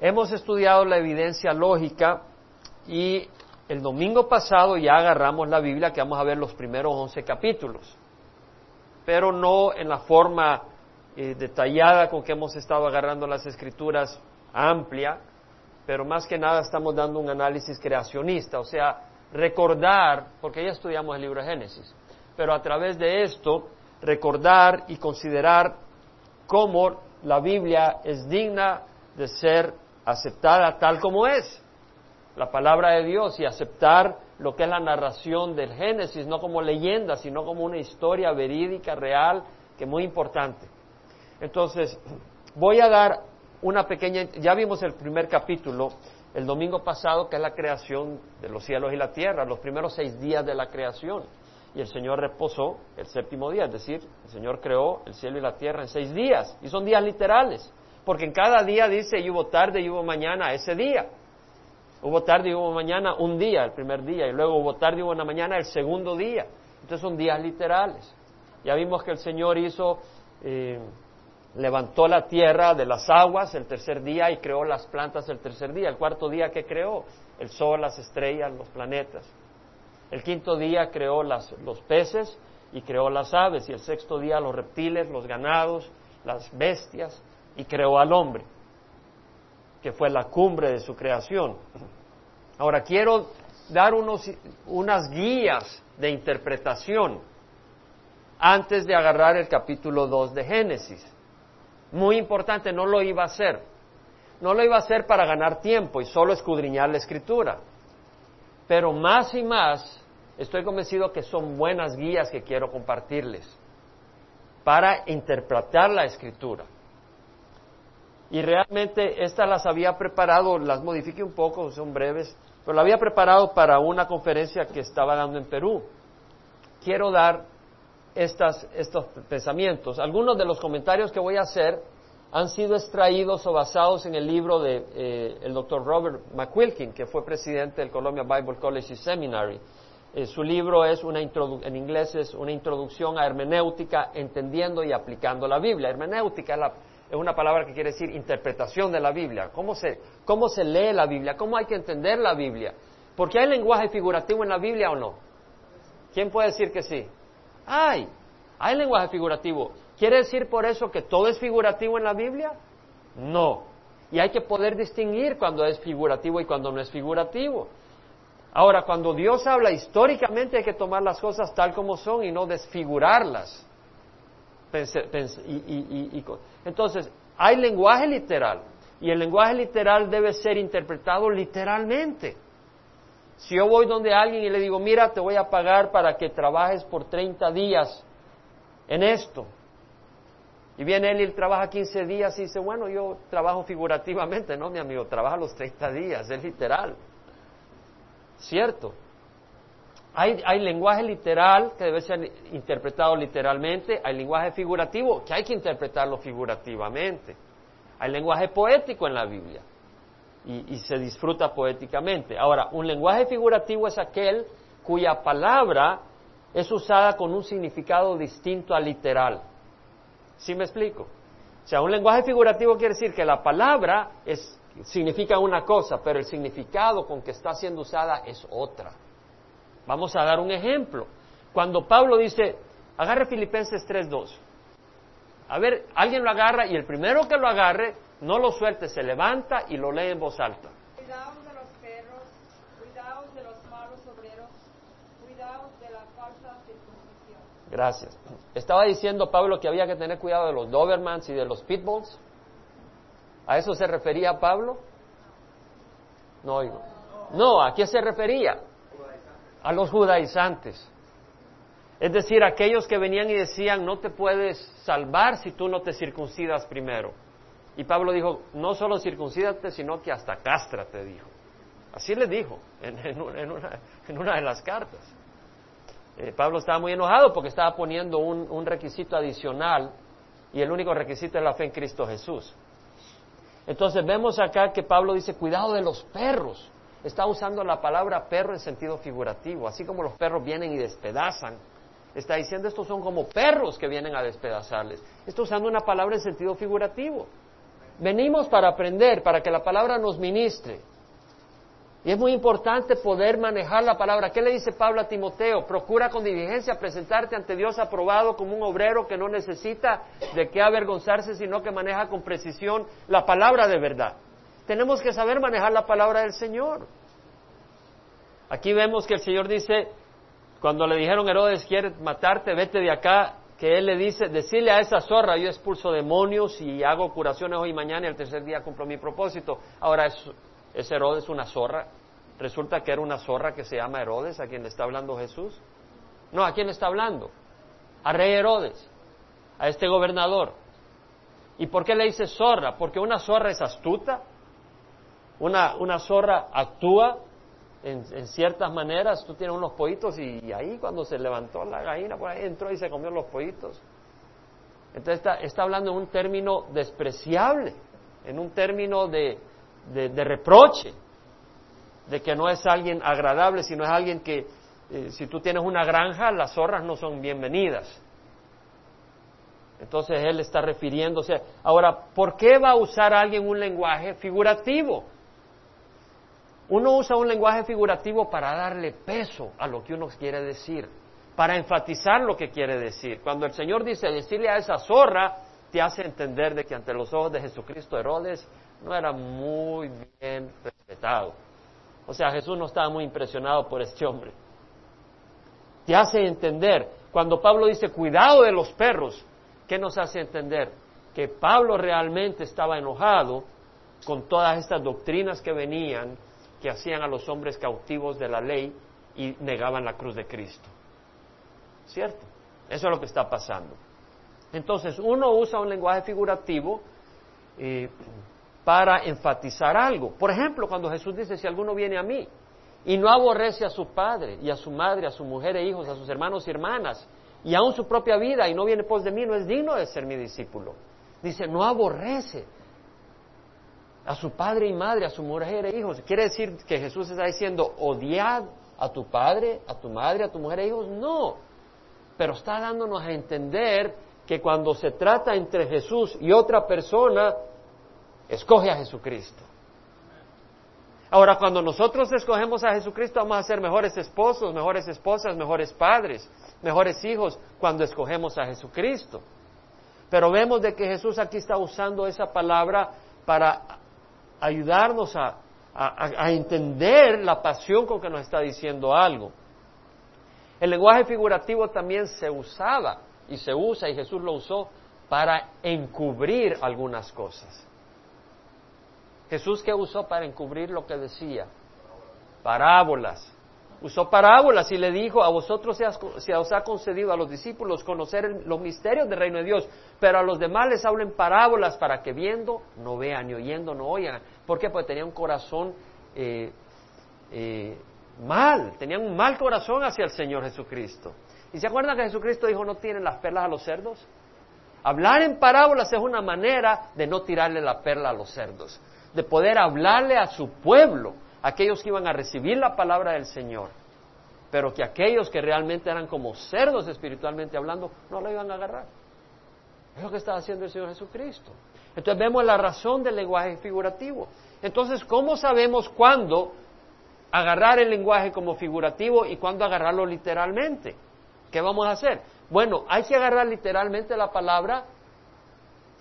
Hemos estudiado la evidencia lógica y el domingo pasado ya agarramos la Biblia que vamos a ver los primeros once capítulos, pero no en la forma eh, detallada con que hemos estado agarrando las escrituras amplia, pero más que nada estamos dando un análisis creacionista, o sea, recordar, porque ya estudiamos el libro de Génesis, pero a través de esto recordar y considerar cómo la Biblia es digna de ser aceptada tal como es, la palabra de Dios, y aceptar lo que es la narración del Génesis, no como leyenda, sino como una historia verídica, real, que es muy importante. Entonces, voy a dar una pequeña, ya vimos el primer capítulo el domingo pasado, que es la creación de los cielos y la tierra, los primeros seis días de la creación. Y el Señor reposó el séptimo día, es decir, el Señor creó el cielo y la tierra en seis días, y son días literales, porque en cada día dice, y hubo tarde y hubo mañana ese día. Hubo tarde y hubo mañana un día, el primer día, y luego hubo tarde y hubo una mañana el segundo día. Entonces son días literales. Ya vimos que el Señor hizo eh, levantó la tierra de las aguas el tercer día y creó las plantas el tercer día. El cuarto día que creó el sol, las estrellas, los planetas. El quinto día creó los peces y creó las aves y el sexto día los reptiles, los ganados, las bestias y creó al hombre, que fue la cumbre de su creación. Ahora quiero dar unos, unas guías de interpretación antes de agarrar el capítulo 2 de Génesis muy importante, no lo iba a hacer. No lo iba a hacer para ganar tiempo y solo escudriñar la escritura. Pero más y más estoy convencido que son buenas guías que quiero compartirles para interpretar la escritura. Y realmente estas las había preparado, las modifique un poco, son breves, pero las había preparado para una conferencia que estaba dando en Perú. Quiero dar estos pensamientos. Algunos de los comentarios que voy a hacer han sido extraídos o basados en el libro del de, eh, doctor Robert McQuilkin, que fue presidente del Columbia Bible College y Seminary. Eh, su libro es una en inglés es una introducción a hermenéutica, entendiendo y aplicando la Biblia. Hermenéutica es, es una palabra que quiere decir interpretación de la Biblia. ¿Cómo se, ¿Cómo se lee la Biblia? ¿Cómo hay que entender la Biblia? ¿Porque hay lenguaje figurativo en la Biblia o no? ¿Quién puede decir que sí? Hay, hay lenguaje figurativo. ¿Quiere decir por eso que todo es figurativo en la Biblia? No. Y hay que poder distinguir cuando es figurativo y cuando no es figurativo. Ahora, cuando Dios habla históricamente hay que tomar las cosas tal como son y no desfigurarlas. Entonces, hay lenguaje literal y el lenguaje literal debe ser interpretado literalmente. Si yo voy donde alguien y le digo, mira, te voy a pagar para que trabajes por 30 días en esto. Y viene él y él trabaja 15 días y dice, bueno, yo trabajo figurativamente, no, mi amigo, trabaja los 30 días, es literal. ¿Cierto? Hay, hay lenguaje literal que debe ser interpretado literalmente, hay lenguaje figurativo que hay que interpretarlo figurativamente. Hay lenguaje poético en la Biblia y, se disfruta poéticamente. Ahora, un lenguaje figurativo es aquel cuya palabra es usada con un significado distinto al literal. ¿Sí me explico? O sea, un lenguaje figurativo quiere decir que la palabra es, significa una cosa, pero el significado con que está siendo usada es otra. Vamos a dar un ejemplo. Cuando Pablo dice, agarre Filipenses 3.2. A ver, alguien lo agarra y el primero que lo agarre no lo suelte, se levanta y lo lee en voz alta. Cuidaos de los perros, cuidaos de los malos obreros, cuidaos de la falsa circuncisión. Gracias. Estaba diciendo Pablo que había que tener cuidado de los Dobermans y de los Pitbulls. ¿A eso se refería Pablo? No. No, ¿a qué se refería? A los judaizantes. Es decir, aquellos que venían y decían, no te puedes salvar si tú no te circuncidas primero. Y Pablo dijo, no solo circuncídate, sino que hasta cástrate, dijo. Así le dijo en, una, de las cartas. Eh, Pablo estaba muy enojado porque estaba poniendo un requisito adicional y el único requisito es la fe en Cristo Jesús. Entonces vemos acá que Pablo dice, cuidado de los perros. Está usando la palabra perro en sentido figurativo, así como los perros vienen y despedazan. Está diciendo, estos son como perros que vienen a despedazarles. Está usando una palabra en sentido figurativo. venimos para aprender, para que la palabra nos ministre. Y es muy importante poder manejar la palabra. ¿Qué le dice Pablo a Timoteo? Procura con diligencia presentarte ante Dios aprobado como un obrero que no necesita de qué avergonzarse, sino que maneja con precisión la palabra de verdad. Tenemos que saber manejar la palabra del Señor. Aquí vemos que el Señor dice, cuando le dijeron Herodes quiere matarte, vete de acá, que él le dice, decirle a esa zorra, yo expulso demonios y hago curaciones hoy y mañana y el tercer día cumplo mi propósito. Ahora, es, ¿es Herodes una zorra? Resulta que era una zorra que se llama Herodes, a quien le está hablando Jesús. No, ¿a quién está hablando? A rey Herodes, a este gobernador. ¿Y por qué le dice zorra? Porque una zorra es astuta, una, una zorra actúa en, ciertas maneras. Tú tienes unos pollitos y, ahí cuando se levantó la gallina, pues ahí entró y se comió los pollitos. Entonces está, está hablando en un término despreciable, en un término de, de reproche de que no es alguien agradable, sino es alguien que eh, si tú tienes una granja, las zorras no son bienvenidas. Entonces él está refiriéndose. Ahora, ¿por qué va a usar alguien un lenguaje figurativo? Uno usa un lenguaje figurativo para darle peso a lo que uno quiere decir, para enfatizar lo que quiere decir. Cuando el Señor dice decirle a esa zorra, te hace entender de que ante los ojos de Jesucristo Herodes no era muy bien respetado. O sea, Jesús no estaba muy impresionado por este hombre. Te hace entender, cuando Pablo dice cuidado de los perros, ¿qué nos hace entender? Que Pablo realmente estaba enojado con todas estas doctrinas que venían, que hacían a los hombres cautivos de la ley y negaban la cruz de Cristo. ¿Cierto? Eso es lo que está pasando. Entonces, uno usa un lenguaje figurativo eh, para enfatizar algo. Por ejemplo, cuando Jesús dice, si alguno viene a mí y no aborrece a su padre y a su madre, a su mujer e hijos, a sus hermanos y hermanas, y aún su propia vida y no viene pos de mí, no es digno de ser mi discípulo. Dice, no aborrece a su padre y madre, a su mujer e hijos. ¿Quiere decir que Jesús está diciendo, odiad a tu padre, a tu madre, a tu mujer e hijos? No. Pero está dándonos a entender que cuando se trata entre Jesús y otra persona, Escoge a Jesucristo. Ahora, cuando nosotros escogemos a Jesucristo, vamos a ser mejores esposos, mejores esposas, mejores padres, mejores hijos, cuando escogemos a Jesucristo. Pero vemos de que Jesús aquí está usando esa palabra para ayudarnos a, a, entender la pasión con que nos está diciendo algo. El lenguaje figurativo también se usaba y se usa, y Jesús lo usó, para encubrir algunas cosas. Jesús que usó para encubrir lo que decía? Parábolas. Usó parábolas y le dijo, a vosotros se, os ha concedido a los discípulos conocer los misterios del reino de Dios, pero a los demás les hablen parábolas para que viendo no vean y oyendo no oigan. ¿Por qué? Porque tenían un corazón eh, eh, mal, tenían un mal corazón hacia el Señor Jesucristo. ¿Y se acuerdan que Jesucristo dijo no tienen las perlas a los cerdos? Hablar en parábolas es una manera de no tirarle la perla a los cerdos de poder hablarle a su pueblo, aquellos que iban a recibir la palabra del Señor, pero que aquellos que realmente eran como cerdos espiritualmente hablando, no la iban a agarrar. Es lo que estaba haciendo el Señor Jesucristo. Entonces vemos la razón del lenguaje figurativo. Entonces, ¿cómo sabemos cuándo agarrar el lenguaje como figurativo y cuándo agarrarlo literalmente? ¿Qué vamos a hacer? Bueno, hay que agarrar literalmente la palabra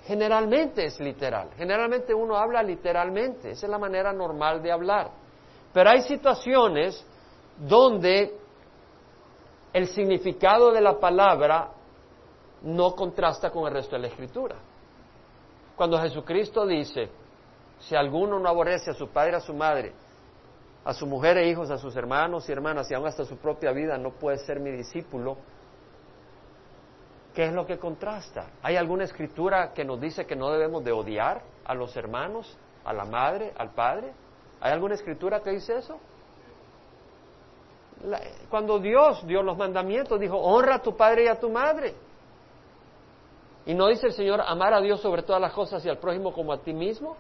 generalmente es literal. Generalmente uno habla literalmente, esa es la manera normal de hablar. Pero hay situaciones donde el significado de la palabra no contrasta con el resto de la escritura. Cuando Jesucristo dice, si alguno no aborrece a su padre, a su madre, a su mujer e hijos, a sus hermanos y hermanas, y aún hasta su propia vida, no puede ser mi discípulo, ¿Qué es lo que contrasta? ¿Hay alguna escritura que nos dice que no debemos de odiar a los hermanos, a la madre, al padre? ¿Hay alguna escritura que dice eso? cuando Dios dio los mandamientos, dijo, honra a tu padre y a tu madre. Y no dice el Señor, amar a Dios sobre todas las cosas y al prójimo como a ti mismo.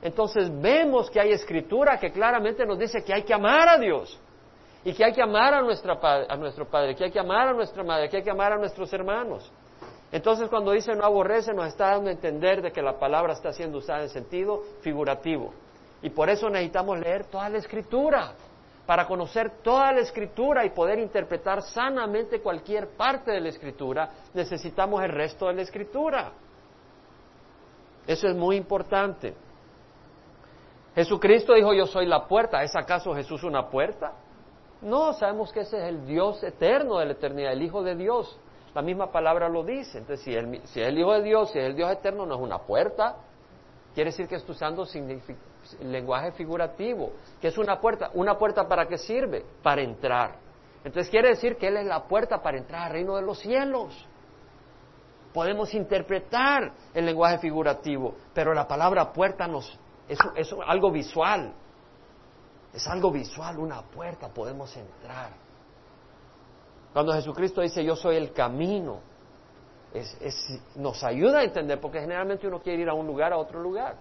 Entonces vemos que hay escritura que claramente nos dice que hay que amar a Dios y que hay que amar a, nuestra, a nuestro Padre, que hay que amar a nuestra Madre, que hay que amar a nuestros hermanos. Entonces cuando dice no aborrece nos está dando a entender de que la palabra está siendo usada en sentido figurativo. Y por eso necesitamos leer toda la escritura, para conocer toda la escritura y poder interpretar sanamente cualquier parte de la escritura, necesitamos el resto de la escritura. Eso es muy importante. Jesucristo dijo, yo soy la puerta. ¿Es acaso Jesús una puerta? No, sabemos que ese es el Dios eterno de la eternidad, el Hijo de Dios. La misma palabra lo dice. Entonces, si, si es el Hijo de Dios, si es el Dios eterno, no es una puerta. Quiere decir que está usando lenguaje figurativo. que es una puerta? ¿Una puerta para qué sirve? Para entrar. Entonces quiere decir que Él es la puerta para entrar al reino de los cielos. Podemos interpretar el lenguaje figurativo, pero la palabra puerta nos, es, es algo visual. Es algo visual, una puerta, podemos entrar. Cuando Jesucristo dice yo soy el camino, nos ayuda a entender, porque generalmente uno quiere ir a un lugar, a otro lugar.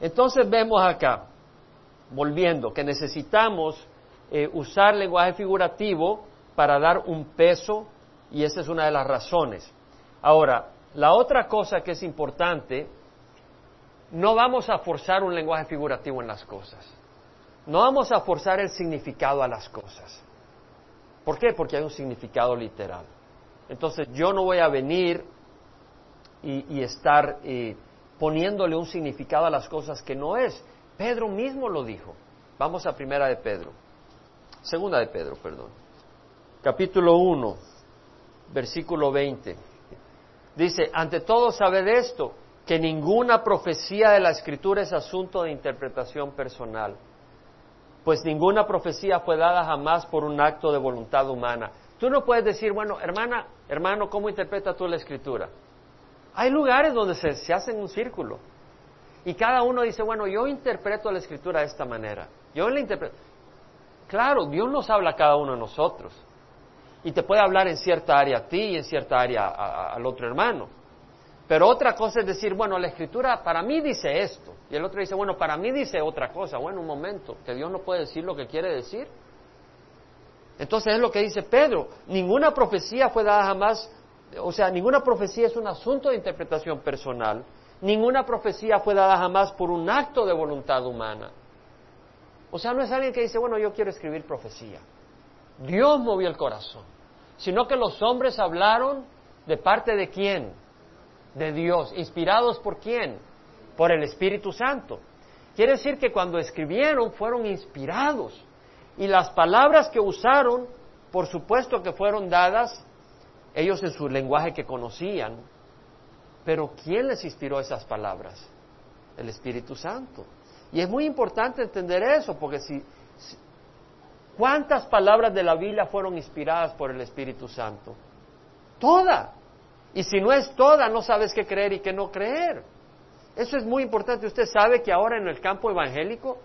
Entonces vemos acá, volviendo, que necesitamos eh, usar lenguaje figurativo para dar un peso, y esa es una de las razones. Ahora, la otra cosa que es importante, no vamos a forzar un lenguaje figurativo en las cosas. No vamos a forzar el significado a las cosas. ¿Por qué? Porque hay un significado literal. Entonces yo no voy a venir y, estar eh, poniéndole un significado a las cosas que no es. Pedro mismo lo dijo. Vamos a primera de Pedro. Segunda de Pedro, perdón. Capítulo 1, versículo 20. Dice, ante todo sabed esto, que ninguna profecía de la Escritura es asunto de interpretación personal, pues ninguna profecía fue dada jamás por un acto de voluntad humana. Tú no puedes decir, bueno, hermana, hermano, ¿cómo interpreta tú la Escritura? Hay lugares donde se, se hace un círculo y cada uno dice, bueno, yo interpreto la Escritura de esta manera. Yo la interpreto. Claro, Dios nos habla a cada uno de nosotros y te puede hablar en cierta área a ti y en cierta área al otro hermano. Pero otra cosa es decir, bueno, la escritura para mí dice esto. Y el otro dice, bueno, para mí dice otra cosa. Bueno, un momento, que Dios no puede decir lo que quiere decir. Entonces es lo que dice Pedro. Ninguna profecía fue dada jamás, o sea, ninguna profecía es un asunto de interpretación personal. Ninguna profecía fue dada jamás por un acto de voluntad humana. O sea, no es alguien que dice, bueno, yo quiero escribir profecía. Dios movió el corazón, sino que los hombres hablaron de parte de quién? De Dios. ¿Inspirados por quién? Por el Espíritu Santo. Quiere decir que cuando escribieron fueron inspirados. Y las palabras que usaron, por supuesto que fueron dadas ellos en su lenguaje que conocían. Pero ¿quién les inspiró esas palabras? El Espíritu Santo. Y es muy importante entender eso, porque si, ¿Cuántas palabras de la Biblia fueron inspiradas por el Espíritu Santo? Toda. Y si no es toda, no sabes qué creer y qué no creer. Eso es muy importante. Usted sabe que ahora en el campo evangélico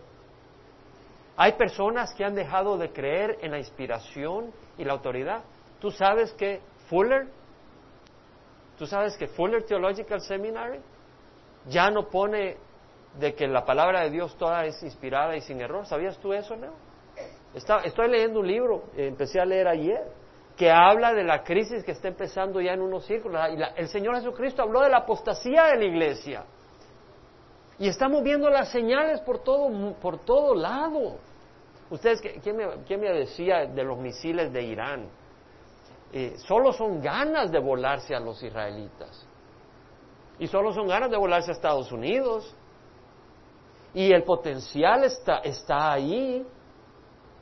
hay personas que han dejado de creer en la inspiración y la autoridad. Tú sabes que Fuller, tú sabes que Fuller Theological Seminary ya no pone de que la palabra de Dios toda es inspirada y sin error. ¿Sabías tú eso, Leo? estoy leyendo un libro, eh, empecé a leer ayer, que habla de la crisis que está empezando ya en unos círculos. Y el Señor Jesucristo habló de la apostasía de la iglesia. Y estamos viendo las señales por todo, por todo lado. Ustedes, ¿quién me, decía de los misiles de Irán? Eh, solo son ganas de volarse a los israelitas. Y solo son ganas de volarse a Estados Unidos. Y el potencial está, está ahí.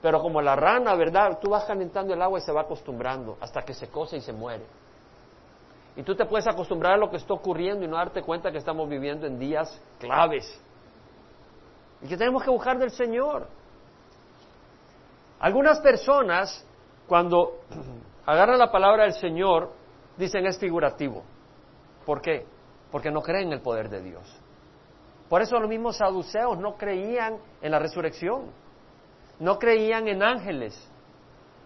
Pero como la rana, ¿verdad? Tú vas calentando el agua y se va acostumbrando hasta que se cose y se muere. Y tú te puedes acostumbrar a lo que está ocurriendo y no darte cuenta que estamos viviendo en días claves. Y que tenemos que buscar del Señor. Algunas personas, cuando agarran la palabra del Señor, dicen es figurativo. ¿Por qué? Porque no creen en el poder de Dios. Por eso los mismos saduceos no creían en la resurrección no creían en ángeles.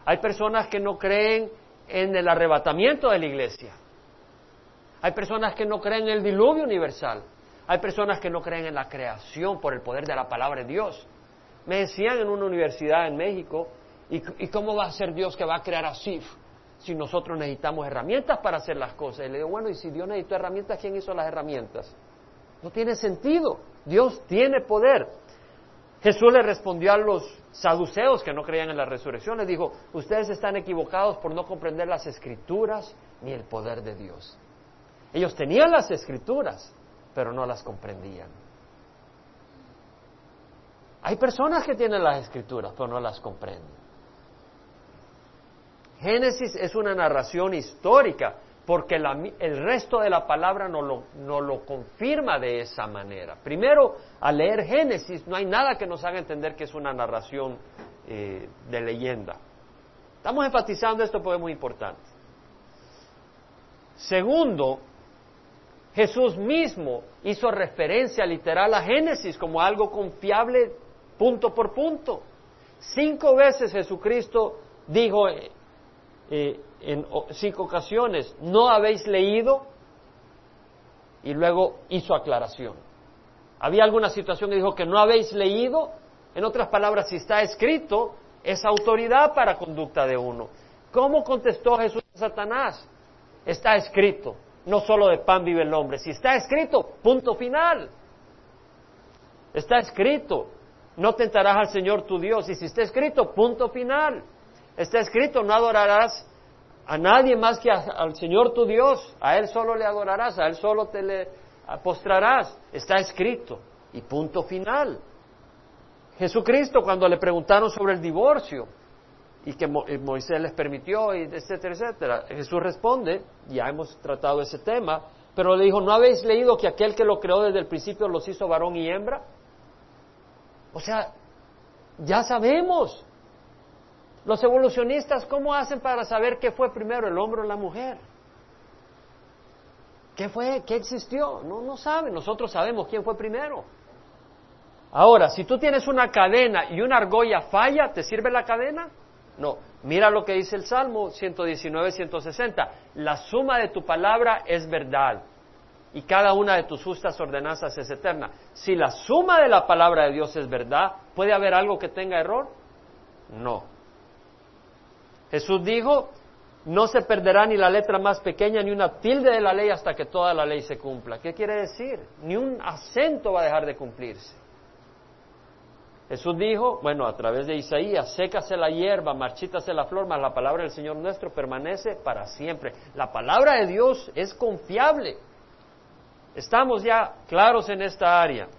Hay personas que no creen en el arrebatamiento de la iglesia. Hay personas que no creen en el diluvio universal. Hay personas que no creen en la creación por el poder de la palabra de Dios. Me decían en una universidad en México, ¿y, cómo va a ser Dios que va a crear así? Si nosotros necesitamos herramientas para hacer las cosas. Y le digo, bueno, y si Dios necesitó herramientas, ¿quién hizo las herramientas? No tiene sentido. Dios tiene poder. Jesús le respondió a los saduceos que no creían en la resurrección, les dijo, ustedes están equivocados por no comprender las escrituras ni el poder de Dios. Ellos tenían las escrituras, pero no las comprendían. Hay personas que tienen las escrituras, pero no las comprenden. Génesis es una narración histórica, porque el resto de la palabra no lo, confirma de esa manera. Primero, al leer Génesis no hay nada que nos haga entender que es una narración eh, de leyenda. Estamos enfatizando esto porque es muy importante. Segundo, Jesús mismo hizo referencia literal a Génesis como algo confiable punto por punto. Cinco veces Jesucristo dijo eh, en cinco ocasiones, ¿no habéis leído? Y luego hizo aclaración. Había alguna situación que dijo que no habéis leído. En otras palabras, si está escrito, es autoridad para conducta de uno. ¿Cómo contestó Jesús a Satanás? Está escrito. No solo de pan vive el hombre. Si está escrito, punto final. Está escrito. No tentarás al Señor tu Dios. Y si está escrito, punto final. Está escrito, no adorarás a nadie más que al Señor tu Dios. A Él solo le adorarás, a Él solo te le postrarás. Está escrito. Y punto final. Jesucristo, cuando le preguntaron sobre el divorcio, y que Moisés les permitió, y etcétera, etcétera. Jesús responde, ya hemos tratado ese tema, pero le dijo, ¿no habéis leído que aquel que lo creó desde el principio los hizo varón y hembra? O sea, ya sabemos. Los evolucionistas, ¿cómo hacen para saber qué fue primero, el hombre o la mujer? ¿Qué fue? ¿Qué existió? No, no saben. Nosotros sabemos quién fue primero. Ahora, si tú tienes una cadena y una argolla falla, ¿te sirve la cadena? No, mira lo que dice el Salmo 119, 160. La suma de tu palabra es verdad y cada una de tus justas ordenanzas es eterna. Si la suma de la palabra de Dios es verdad, ¿puede haber algo que tenga error? No. Jesús dijo, no se perderá ni la letra más pequeña ni una tilde de la ley hasta que toda la ley se cumpla. ¿Qué quiere decir? Ni un acento va a dejar de cumplirse. Jesús dijo, bueno, a través de Isaías, sécase la hierba, marchítase la flor, mas la palabra del Señor nuestro permanece para siempre. La palabra de Dios es confiable. Estamos ya claros en esta área.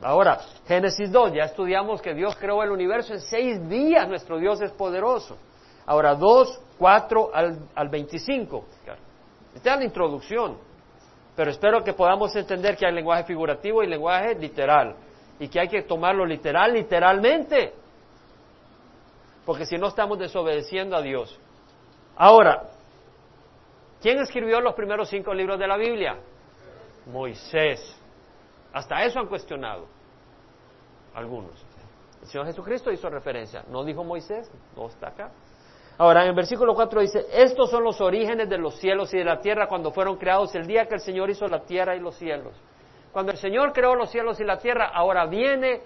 Ahora, Génesis 2, ya estudiamos que Dios creó el universo en seis días, nuestro Dios es poderoso. Ahora, 2, 4 al, al 25. Esta es la introducción, pero espero que podamos entender que hay lenguaje figurativo y lenguaje literal y que hay que tomarlo literal, literalmente, porque si no estamos desobedeciendo a Dios. Ahora, ¿quién escribió los primeros cinco libros de la Biblia? Moisés. Hasta eso han cuestionado algunos. El Señor Jesucristo hizo referencia. ¿No dijo Moisés? No está acá. Ahora, en el versículo 4 dice, estos son los orígenes de los cielos y de la tierra cuando fueron creados el día que el Señor hizo la tierra y los cielos. Cuando el Señor creó los cielos y la tierra, ahora viene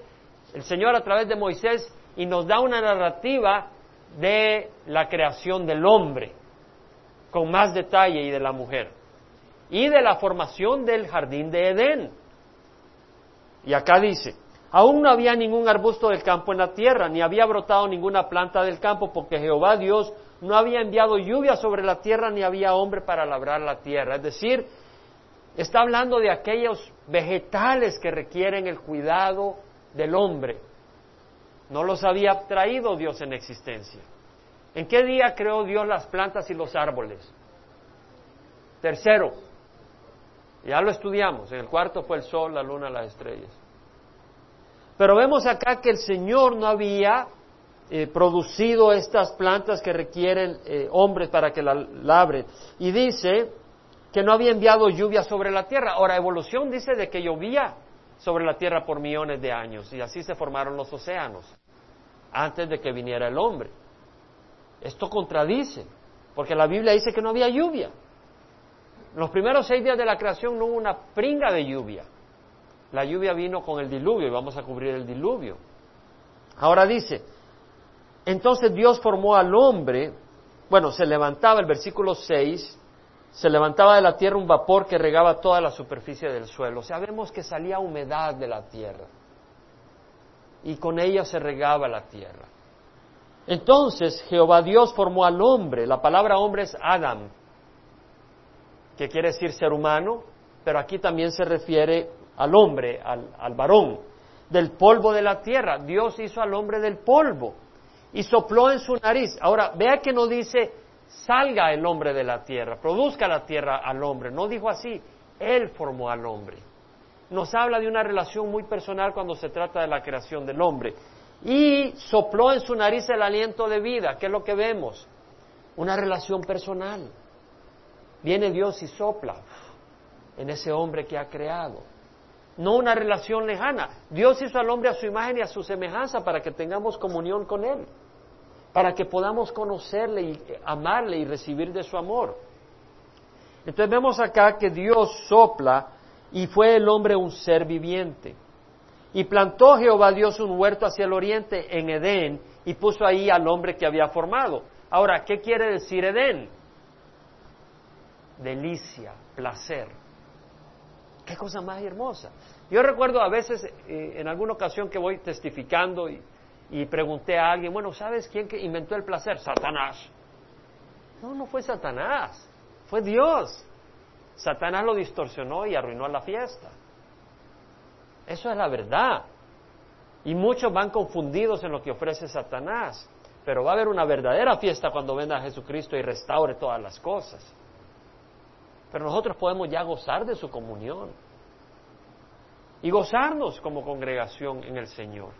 el Señor a través de Moisés y nos da una narrativa de la creación del hombre, con más detalle y de la mujer, y de la formación del jardín de Edén. Y acá dice, aún no había ningún arbusto del campo en la tierra, ni había brotado ninguna planta del campo, porque Jehová Dios no había enviado lluvia sobre la tierra, ni había hombre para labrar la tierra. Es decir, Está hablando de aquellos vegetales que requieren el cuidado del hombre. No los había traído Dios en existencia. ¿En qué día creó Dios las plantas y los árboles? Tercero, ya lo estudiamos, en el cuarto fue el sol, la luna, las estrellas. Pero vemos acá que el Señor no había eh, producido estas plantas que requieren eh, hombres para que la labren. Y dice que no había enviado lluvia sobre la tierra. Ahora, evolución dice de que llovía sobre la tierra por millones de años y así se formaron los océanos antes de que viniera el hombre. Esto contradice, porque la Biblia dice que no había lluvia. los primeros seis días de la creación no hubo una pringa de lluvia. La lluvia vino con el diluvio y vamos a cubrir el diluvio. Ahora dice, entonces Dios formó al hombre bueno, se levantaba, el versículo 6, se levantaba de la tierra un vapor que regaba toda la superficie del suelo. Sabemos que salía humedad de la tierra y con ella se regaba la tierra. Entonces Jehová Dios formó al hombre, la palabra hombre es Adam, que quiere decir ser humano, pero aquí también se refiere al hombre, al, varón, del polvo de la tierra. Dios hizo al hombre del polvo y sopló en su nariz. Ahora, vea que no dice salga el hombre de la tierra, produzca la tierra al hombre. No dijo así, Él formó al hombre. Nos habla de una relación muy personal cuando se trata de la creación del hombre. Y sopló en su nariz el aliento de vida. ¿Qué es lo que vemos? Una relación personal. Viene Dios y sopla en ese hombre que ha creado. No una relación lejana. Dios hizo al hombre a su imagen y a su semejanza para que tengamos comunión con Él para que podamos conocerle y amarle y recibir de su amor. Entonces vemos acá que Dios sopla y fue el hombre un ser viviente. Y plantó Jehová Dios un huerto hacia el oriente en Edén y puso ahí al hombre que había formado. Ahora, ¿qué quiere decir Edén? Delicia, placer. Qué cosa más hermosa. Yo recuerdo a veces, eh, en alguna ocasión que voy testificando y pregunté a alguien, bueno, ¿sabes quién que inventó el placer? Satanás. No, no fue Satanás, fue Dios. Satanás lo distorsionó y arruinó la fiesta. Eso es la verdad. Y muchos van confundidos en lo que ofrece Satanás. Pero va a haber una verdadera fiesta cuando venga Jesucristo y restaure todas las cosas. Pero nosotros podemos ya gozar de su comunión y gozarnos como congregación en el Señor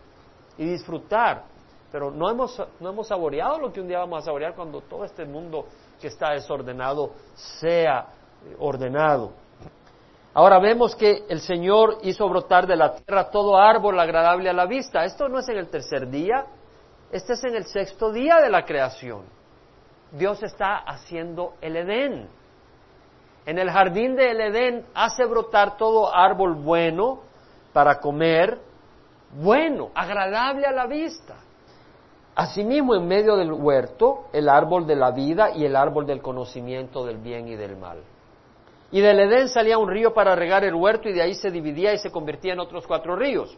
y disfrutar. Pero no hemos, no hemos saboreado lo que un día vamos a saborear cuando todo este mundo que está desordenado sea eh, ordenado. Ahora vemos que el Señor hizo brotar de la tierra todo árbol agradable a la vista. Esto no es en el tercer día, este es en el sexto día de la creación. Dios está haciendo el Edén. En el jardín del Edén hace brotar todo árbol bueno para comer bueno, agradable a la vista. Asimismo, en medio del huerto, el árbol de la vida y el árbol del conocimiento del bien y del mal. Y del Edén salía un río para regar el huerto y de ahí se dividía y se convertía en otros cuatro ríos.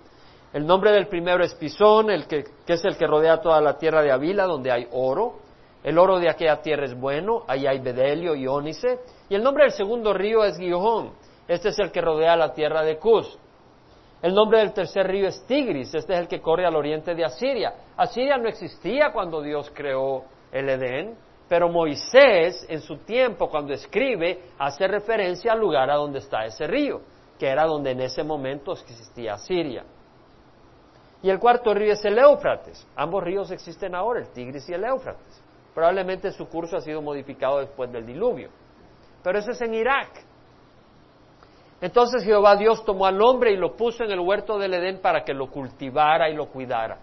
El nombre del primero es Pisón, el que, que es el que rodea toda la tierra de Avila, donde hay oro. El oro de aquella tierra es bueno, ahí hay bedelio y ónice. Y el nombre del segundo río es Gihón, este es el que rodea la tierra de Cus. El nombre del tercer río es Tigris, este es el que corre al oriente de Asiria. Asiria no existía cuando Dios creó el Edén, pero Moisés en su tiempo cuando escribe hace referencia al lugar a donde está ese río, que era donde en ese momento existía Asiria. Y el cuarto río es el Éufrates. Ambos ríos existen ahora, el Tigris y el Éufrates. Probablemente su curso ha sido modificado después del diluvio. Pero eso es en Irak. Entonces Jehová Dios tomó al hombre y lo puso en el huerto del Edén para que lo cultivara y lo cuidara.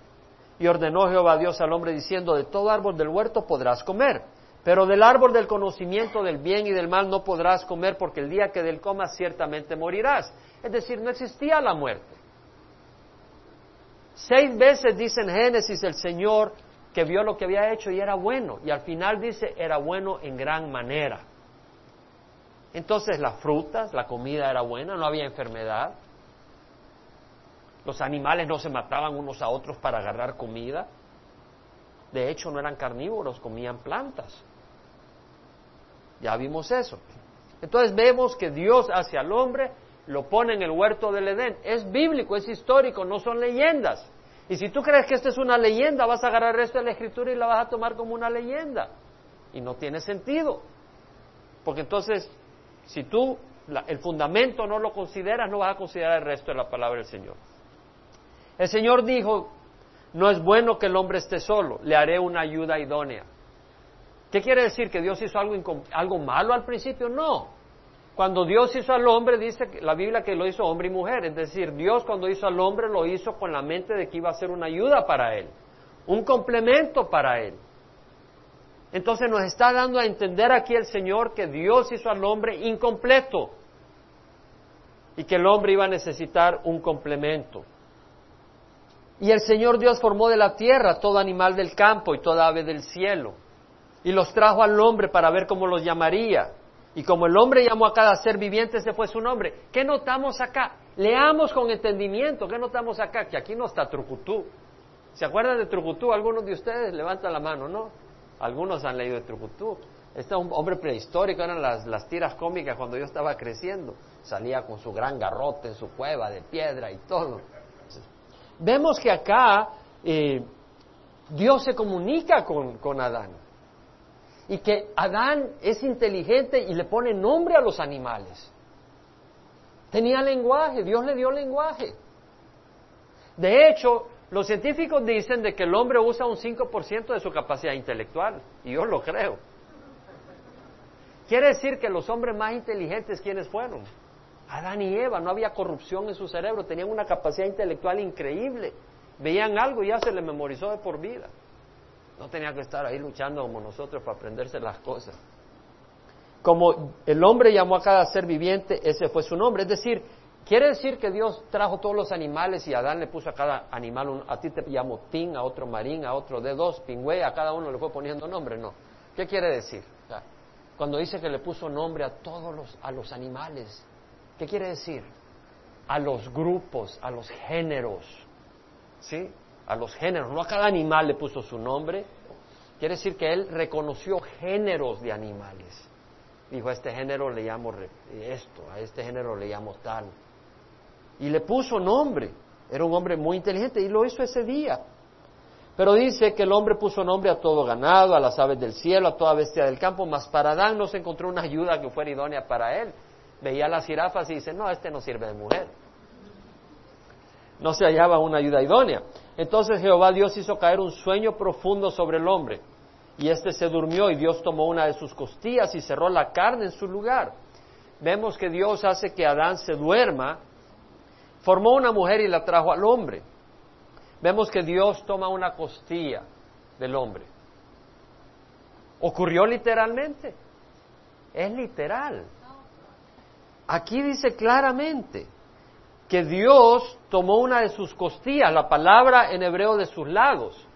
Y ordenó Jehová Dios al hombre diciendo, de todo árbol del huerto podrás comer, pero del árbol del conocimiento del bien y del mal no podrás comer porque el día que del comas ciertamente morirás. Es decir, no existía la muerte. Seis veces dice en Génesis el Señor que vio lo que había hecho y era bueno, y al final dice era bueno en gran manera. Entonces las frutas, la comida era buena, no había enfermedad. Los animales no se mataban unos a otros para agarrar comida. De hecho, no eran carnívoros, comían plantas. Ya vimos eso. Entonces vemos que Dios hace al hombre, lo pone en el huerto del Edén. Es bíblico, es histórico, no son leyendas. Y si tú crees que esta es una leyenda, vas a agarrar el resto de la escritura y la vas a tomar como una leyenda. Y no tiene sentido. Porque entonces si tú el fundamento no lo consideras, no vas a considerar el resto de la palabra del Señor. El Señor dijo, no es bueno que el hombre esté solo, le haré una ayuda idónea. ¿Qué quiere decir? ¿Que Dios hizo algo, algo malo al principio? No. Cuando Dios hizo al hombre, dice la Biblia que lo hizo hombre y mujer. Es decir, Dios cuando hizo al hombre lo hizo con la mente de que iba a ser una ayuda para él, un complemento para él. Entonces nos está dando a entender aquí el Señor que Dios hizo al hombre incompleto y que el hombre iba a necesitar un complemento. Y el Señor Dios formó de la tierra todo animal del campo y toda ave del cielo. y los trajo al hombre para ver cómo los llamaría. Y como el hombre llamó a cada ser viviente, ese fue su nombre. ¿Qué notamos acá? Leamos con entendimiento. ¿Qué notamos acá? Que aquí no está Trucutú. ¿Se acuerdan de Trucutú? Algunos de ustedes levantan la mano, ¿no? Algunos han leído de Trucutú. Este es un hombre prehistórico, eran las, las tiras cómicas cuando yo estaba creciendo. Salía con su gran garrote en su cueva de piedra y todo. Vemos que acá eh, Dios se comunica con, con Adán. Y que Adán es inteligente y le pone nombre a los animales. Tenía lenguaje, Dios le dio lenguaje. De hecho, los científicos dicen de que el hombre usa un 5% de su capacidad intelectual, y yo lo creo. Quiere decir que los hombres más inteligentes, ¿quiénes fueron? Adán y Eva, no había corrupción en su cerebro, tenían una capacidad intelectual increíble. Veían algo y ya se les memorizó de por vida. No tenía que estar ahí luchando como nosotros para aprenderse las cosas. Como el hombre llamó a cada ser viviente, ese fue su nombre. Es decir, quiere decir que Dios trajo todos los animales y Adán le puso a cada animal, un, a ti te llamo Tin, a otro Marín, a otro de dos, Pingüe, a cada uno le fue poniendo nombre, no. ¿Qué quiere decir? Cuando dice que le puso nombre a todos los, a los animales, ¿qué quiere decir? A los grupos, a los géneros, ¿sí? A los géneros, no a cada animal le puso su nombre. Quiere decir que él reconoció géneros de animales. Dijo, a este género le llamo esto, a este género le llamo tal. Y le puso nombre. Era un hombre muy inteligente y lo hizo ese día. Pero dice que el hombre puso nombre a todo ganado, a las aves del cielo, a toda bestia del campo, mas para Adán no se encontró una ayuda que fuera idónea para él. Veía las jirafas y dice, no, este no sirve de mujer. No se hallaba una ayuda idónea. Entonces Jehová Dios hizo caer un sueño profundo sobre el hombre. Y éste se durmió y Dios tomó una de sus costillas y cerró la carne en su lugar. Vemos que Dios hace que Adán se duerma, formó una mujer y la trajo al hombre vemos que Dios toma una costilla del hombre. ¿Ocurrió literalmente? Es literal. Aquí dice claramente que Dios tomó una de sus costillas, la palabra en hebreo de sus lados.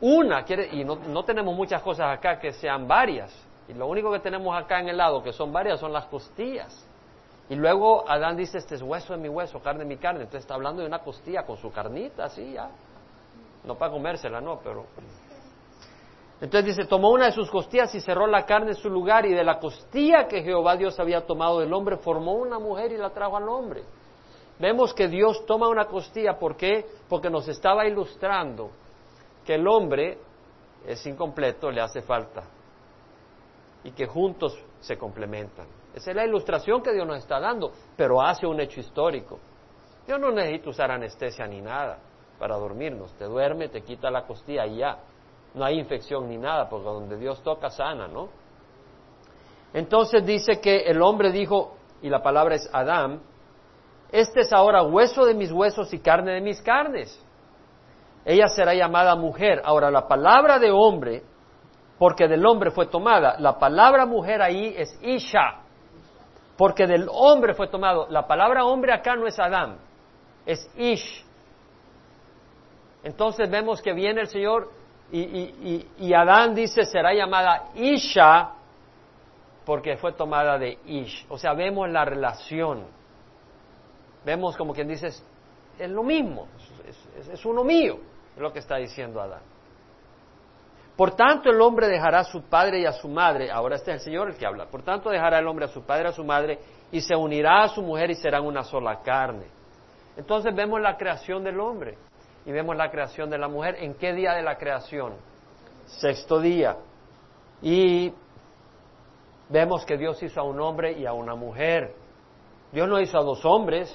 Una, quiere, y no, no tenemos muchas cosas acá que sean varias, y lo único que tenemos acá en el lado que son varias son las costillas. Y luego Adán dice, este es hueso de mi hueso, carne de mi carne. Entonces está hablando de una costilla con su carnita, así ya. No para comérsela, no, pero... Entonces dice, tomó una de sus costillas y cerró la carne en su lugar y de la costilla que Jehová Dios había tomado del hombre, formó una mujer y la trajo al hombre. Vemos que Dios toma una costilla, ¿por qué? Porque nos estaba ilustrando que el hombre es incompleto, le hace falta, y que juntos se complementan. Esa es la ilustración que Dios nos está dando, pero hace un hecho histórico. Dios no necesita usar anestesia ni nada para dormirnos. Te duerme, te quita la costilla y ya. No hay infección ni nada, porque donde Dios toca sana, ¿no? Entonces dice que el hombre dijo, y la palabra es Adán, este es ahora hueso de mis huesos y carne de mis carnes. Ella será llamada mujer. Ahora, la palabra de hombre, porque del hombre fue tomada, la palabra mujer ahí es Isha porque del hombre fue tomado. La palabra hombre acá no es Adán, es Ish. Entonces vemos que viene el Señor y, Adán dice será llamada Isha porque fue tomada de Ish. O sea, vemos la relación. Vemos como quien dice, es, lo mismo, es, es uno mío, es lo que está diciendo Adán. Por tanto, el hombre dejará a su padre y a su madre. Ahora este es el Señor el que habla. Por tanto, dejará el hombre a su padre y a su madre y se unirá a su mujer y serán una sola carne. Entonces vemos la creación del hombre y vemos la creación de la mujer. ¿En qué día de la creación? Sexto día. Y vemos que Dios hizo a un hombre y a una mujer. Dios no hizo a dos hombres.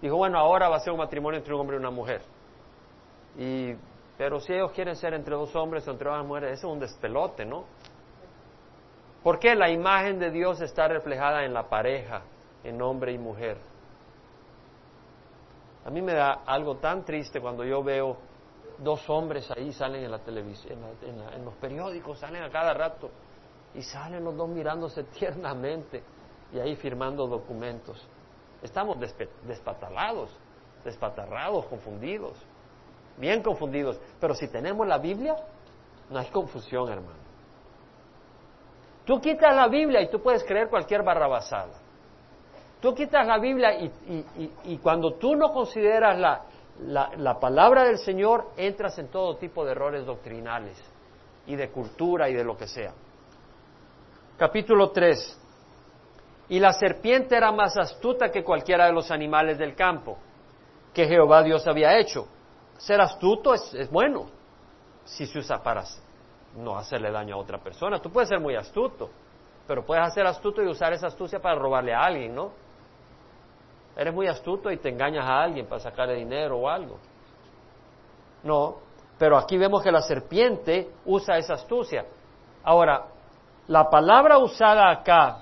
Dijo, bueno, ahora va a ser un matrimonio entre un hombre y una mujer. Y pero si ellos quieren ser entre dos hombres o entre dos mujeres, eso es un despelote, ¿no? ¿Por qué la imagen de Dios está reflejada en la pareja, en hombre y mujer? A mí me da algo tan triste cuando yo veo dos hombres ahí salen en la televisión, en, los periódicos, salen a cada rato y salen los dos mirándose tiernamente y ahí firmando documentos. Estamos despatalados, despatarrados, confundidos bien confundidos. Pero si tenemos la Biblia, No hay confusión, hermano. Tú quitas la Biblia y tú puedes creer cualquier barrabasada. Tú quitas la Biblia y, cuando tú no consideras la, la, palabra del Señor, entras en todo tipo de errores doctrinales y de cultura y de lo que sea. Capítulo 3. Y la serpiente era más astuta que cualquiera de los animales del campo que Jehová Dios había hecho. Ser astuto es, es bueno si se usa para no hacerle daño a otra persona. Tú puedes ser muy astuto, pero puedes ser astuto y usar esa astucia para robarle a alguien, ¿no? Eres muy astuto y te engañas a alguien para sacarle dinero o algo. No, pero aquí vemos que la serpiente usa esa astucia. Ahora, la palabra usada acá,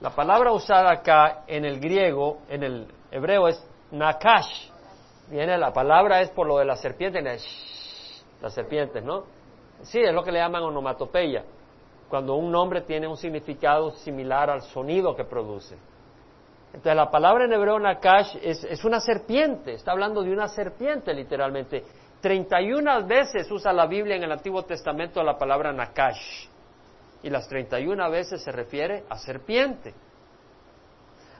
la palabra usada acá en el griego, en el hebreo es nakash. Viene la palabra es por lo de la serpiente, las serpientes, ¿no? Sí, es lo que le llaman onomatopeya, cuando un nombre tiene un significado similar al sonido que produce. Entonces la palabra en hebreo nakash es, una serpiente, está hablando de una serpiente literalmente. 31 veces usa la Biblia en el Antiguo Testamento la palabra nakash y las 31 veces se refiere a serpiente.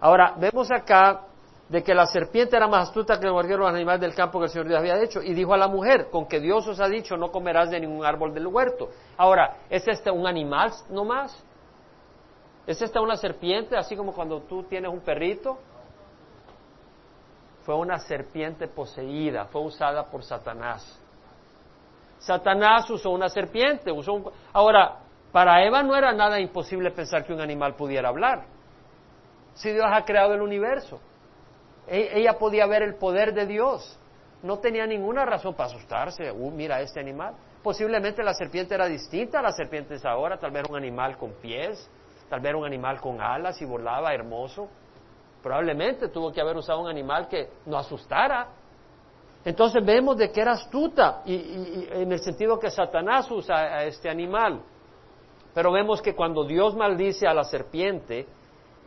Ahora, vemos acá de que la serpiente era más astuta que cualquier los animales del campo que el Señor Dios había hecho. Y dijo a la mujer, con que Dios os ha dicho, no comerás de ningún árbol del huerto. Ahora, ¿es este un animal nomás? ¿Es esta una serpiente, así como cuando tú tienes un perrito? Fue una serpiente poseída, fue usada por Satanás. Satanás usó una serpiente, usó un... Ahora, para Eva no era nada imposible pensar que un animal pudiera hablar. Si Dios ha creado el universo, e-, ella podía ver el poder de Dios. No tenía ninguna razón para asustarse. Uh, mira este animal. Posiblemente la serpiente era distinta a las serpientes ahora, tal vez un animal con pies, tal vez un animal con alas y volaba hermoso. Probablemente tuvo que haber usado un animal que no asustara. Entonces vemos de que era astuta y, en el sentido que Satanás usa a este animal. Pero vemos que cuando Dios maldice a la serpiente,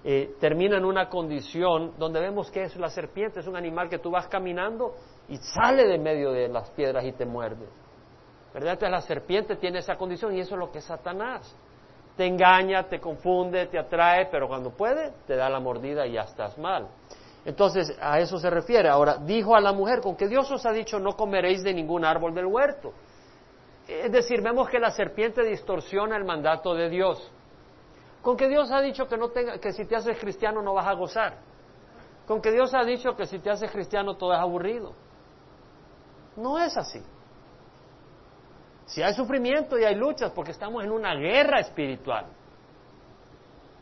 eh, termina en una condición donde vemos que es la serpiente, es un animal que tú vas caminando y sale de medio de las piedras y te muerde. ¿Verdad? Entonces la serpiente tiene esa condición y eso es lo que es Satanás te engaña, te confunde, te atrae, pero cuando puede, te da la mordida y ya estás mal. Entonces, a eso se refiere. Ahora, dijo a la mujer, con que Dios os ha dicho, no comeréis de ningún árbol del huerto. Es decir, vemos que la serpiente distorsiona el mandato de Dios. Con que Dios ha dicho que, no tenga, que si te haces cristiano no vas a gozar. Con que Dios ha dicho que si te haces cristiano todo es aburrido. No es así. Si hay sufrimiento y hay luchas, porque estamos en una guerra espiritual.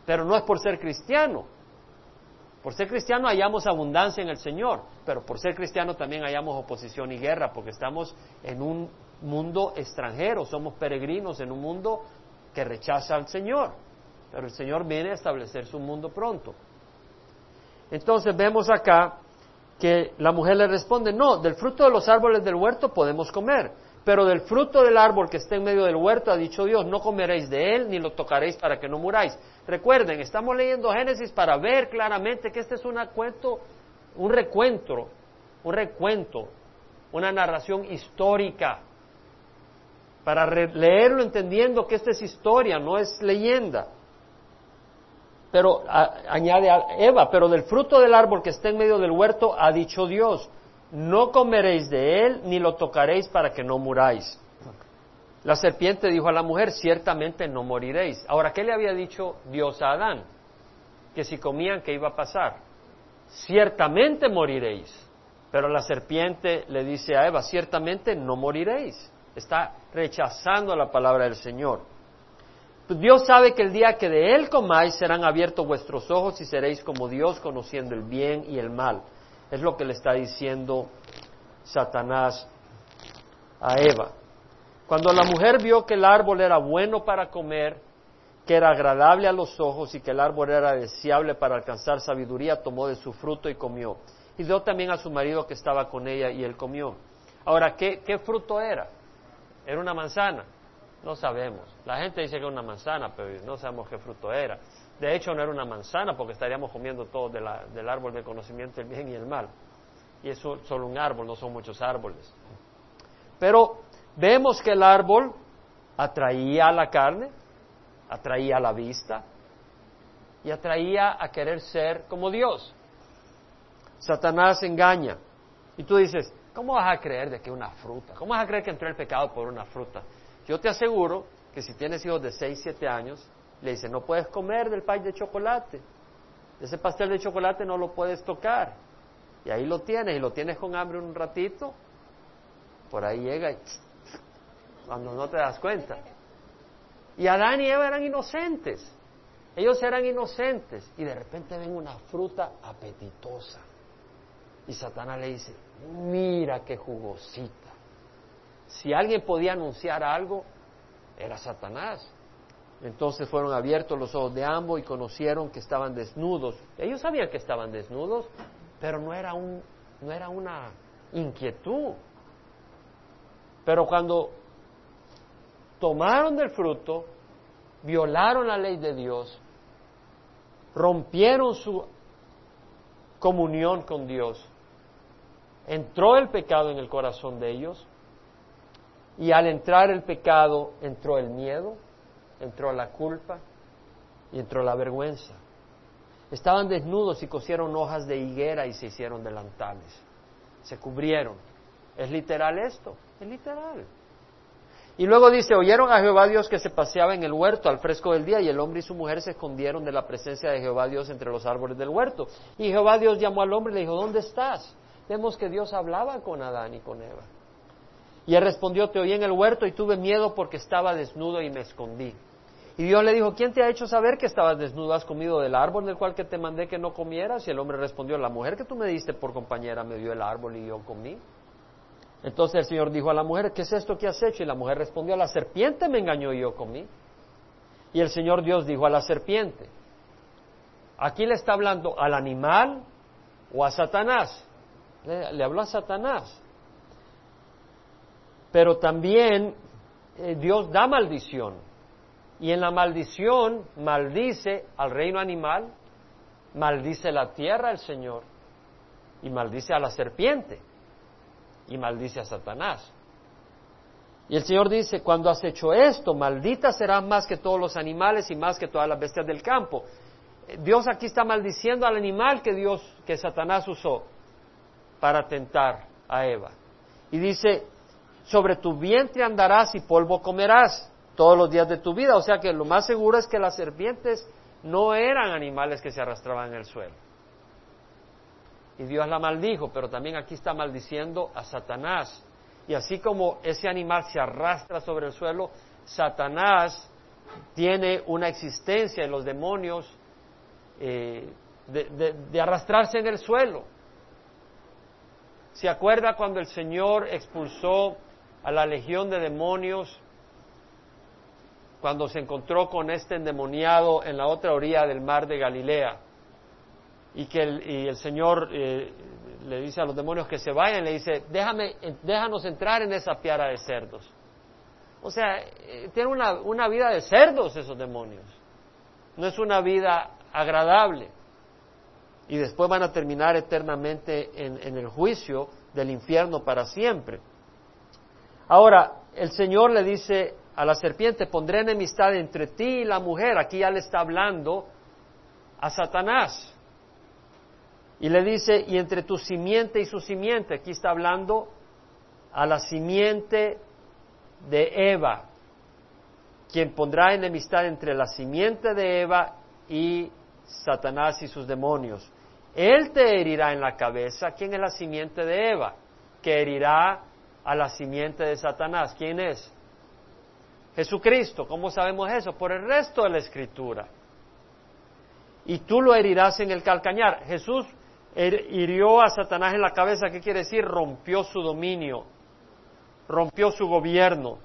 Pero no es por ser cristiano. Por ser cristiano hallamos abundancia en el Señor, pero por ser cristiano también hallamos oposición y guerra, porque estamos en un mundo extranjero, somos peregrinos en un mundo que rechaza al Señor. Pero el Señor viene a establecer su mundo pronto. Entonces vemos acá que la mujer le responde, no, del fruto de los árboles del huerto podemos comer, pero del fruto del árbol que está en medio del huerto ha dicho Dios, no comeréis de él ni lo tocaréis para que no muráis. Recuerden, estamos leyendo Génesis para ver claramente que este es un cuento, un recuento, un recuento, una narración histórica. Para leerlo entendiendo que esta es historia, no es leyenda. Pero añade a Eva, pero del fruto del árbol que está en medio del huerto ha dicho Dios, no comeréis de él ni lo tocaréis para que no muráis. La serpiente dijo a la mujer, ciertamente no moriréis. Ahora, ¿qué le había dicho Dios a Adán? Que si comían, ¿qué iba a pasar? Ciertamente moriréis. Pero la serpiente le dice a Eva, ciertamente no moriréis. Está rechazando la palabra del Señor. Dios sabe que el día que de Él comáis serán abiertos vuestros ojos y seréis como Dios conociendo el bien y el mal. Es lo que le está diciendo Satanás a Eva. Cuando la mujer vio que el árbol era bueno para comer, que era agradable a los ojos y que el árbol era deseable para alcanzar sabiduría, tomó de su fruto y comió. Y dio también a su marido que estaba con ella y él comió. Ahora, ¿qué, qué fruto era? ¿Era una manzana? No sabemos. La gente dice que era una manzana, pero no sabemos qué fruto era. De hecho, no era una manzana porque estaríamos comiendo todo del árbol del conocimiento del bien y el mal. Y es solo un árbol, no son muchos árboles. Pero vemos que el árbol atraía a la carne, atraía a la vista y atraía a querer ser como Dios. Satanás engaña. Y tú dices, ¿cómo vas a creer de que una fruta? ¿Cómo vas a creer que entró el pecado por una fruta? Yo te aseguro que si tienes hijos de 6, 7 años, le dicen, no puedes comer del pay de chocolate. Ese pastel de chocolate no lo puedes tocar. Y ahí lo tienes, y lo tienes con hambre un ratito, por ahí llega y cuando no te das cuenta. Y Adán y Eva eran inocentes. Ellos eran inocentes y de repente ven una fruta apetitosa. Y Satanás le dice, mira qué jugosita. Si alguien podía anunciar algo, era Satanás. Entonces fueron abiertos los ojos de ambos y conocieron que estaban desnudos. Ellos sabían que estaban desnudos, pero no era, un, no era una inquietud. Pero cuando tomaron del fruto, violaron la ley de Dios, rompieron su comunión con Dios, entró el pecado en el corazón de ellos y al entrar el pecado entró el miedo, entró la culpa y entró la vergüenza. Estaban desnudos y cosieron hojas de higuera y se hicieron delantales. Se cubrieron. ¿Es literal esto? Es literal. Y luego dice, oyeron a Jehová Dios que se paseaba en el huerto al fresco del día y el hombre y su mujer se escondieron de la presencia de Jehová Dios entre los árboles del huerto. Y Jehová Dios llamó al hombre y le dijo, ¿dónde estás? Vemos que Dios hablaba con Adán y con Eva. Y él respondió, te oí en el huerto y tuve miedo porque estaba desnudo y me escondí. Y Dios le dijo, ¿quién te ha hecho saber que estabas desnudo? ¿Has comido del árbol del cual que te mandé que no comieras? Y el hombre respondió, la mujer que tú me diste por compañera me dio el árbol y yo comí. Entonces el Señor dijo a la mujer, ¿qué es esto que has hecho? Y la mujer respondió, la serpiente me engañó y yo comí. Y el Señor Dios dijo a la serpiente, aquí le está hablando al animal o a Satanás. Le, habló a Satanás. Pero también eh, Dios da maldición. Y en la maldición maldice al reino animal, maldice la tierra el Señor y maldice a la serpiente y maldice a Satanás. Y el Señor dice, cuando has hecho esto, maldita serás más que todos los animales y más que todas las bestias del campo. Dios aquí está maldiciendo al animal que Dios, que Satanás usó para tentar a Eva. Y dice, sobre tu vientre andarás y polvo comerás todos los días de tu vida. O sea que lo más seguro es que las serpientes no eran animales que se arrastraban en el suelo y Dios la maldijo, pero también aquí está maldiciendo a Satanás. Y así como ese animal se arrastra sobre el suelo, Satanás tiene una existencia en los demonios eh, de, arrastrarse en el suelo. ¿Se acuerda cuando el Señor expulsó a la legión de demonios cuando se encontró con este endemoniado en la otra orilla del mar de Galilea? y que el, Señor eh, le dice a los demonios que se vayan, le dice, déjame, déjanos entrar en esa piara de cerdos. O sea, eh, tienen una, una vida de cerdos esos demonios. No es una vida agradable. Y después van a terminar eternamente en, en el juicio del infierno para siempre. Ahora, el Señor le dice a la serpiente, pondré enemistad entre ti y la mujer. Aquí ya le está hablando a Satanás. Y le dice, y entre tu simiente y su simiente, aquí está hablando a la simiente de Eva, quien pondrá enemistad entre la simiente de Eva y Satanás y sus demonios. Él te herirá en la cabeza. ¿Quién es la simiente de Eva? Que herirá a la simiente de Satanás. ¿Quién es? Jesucristo. ¿Cómo sabemos eso? Por el resto de la escritura. Y tú lo herirás en el calcañar. Jesús hirió a Satanás en la cabeza, ¿qué quiere decir? Rompió su dominio, rompió su gobierno,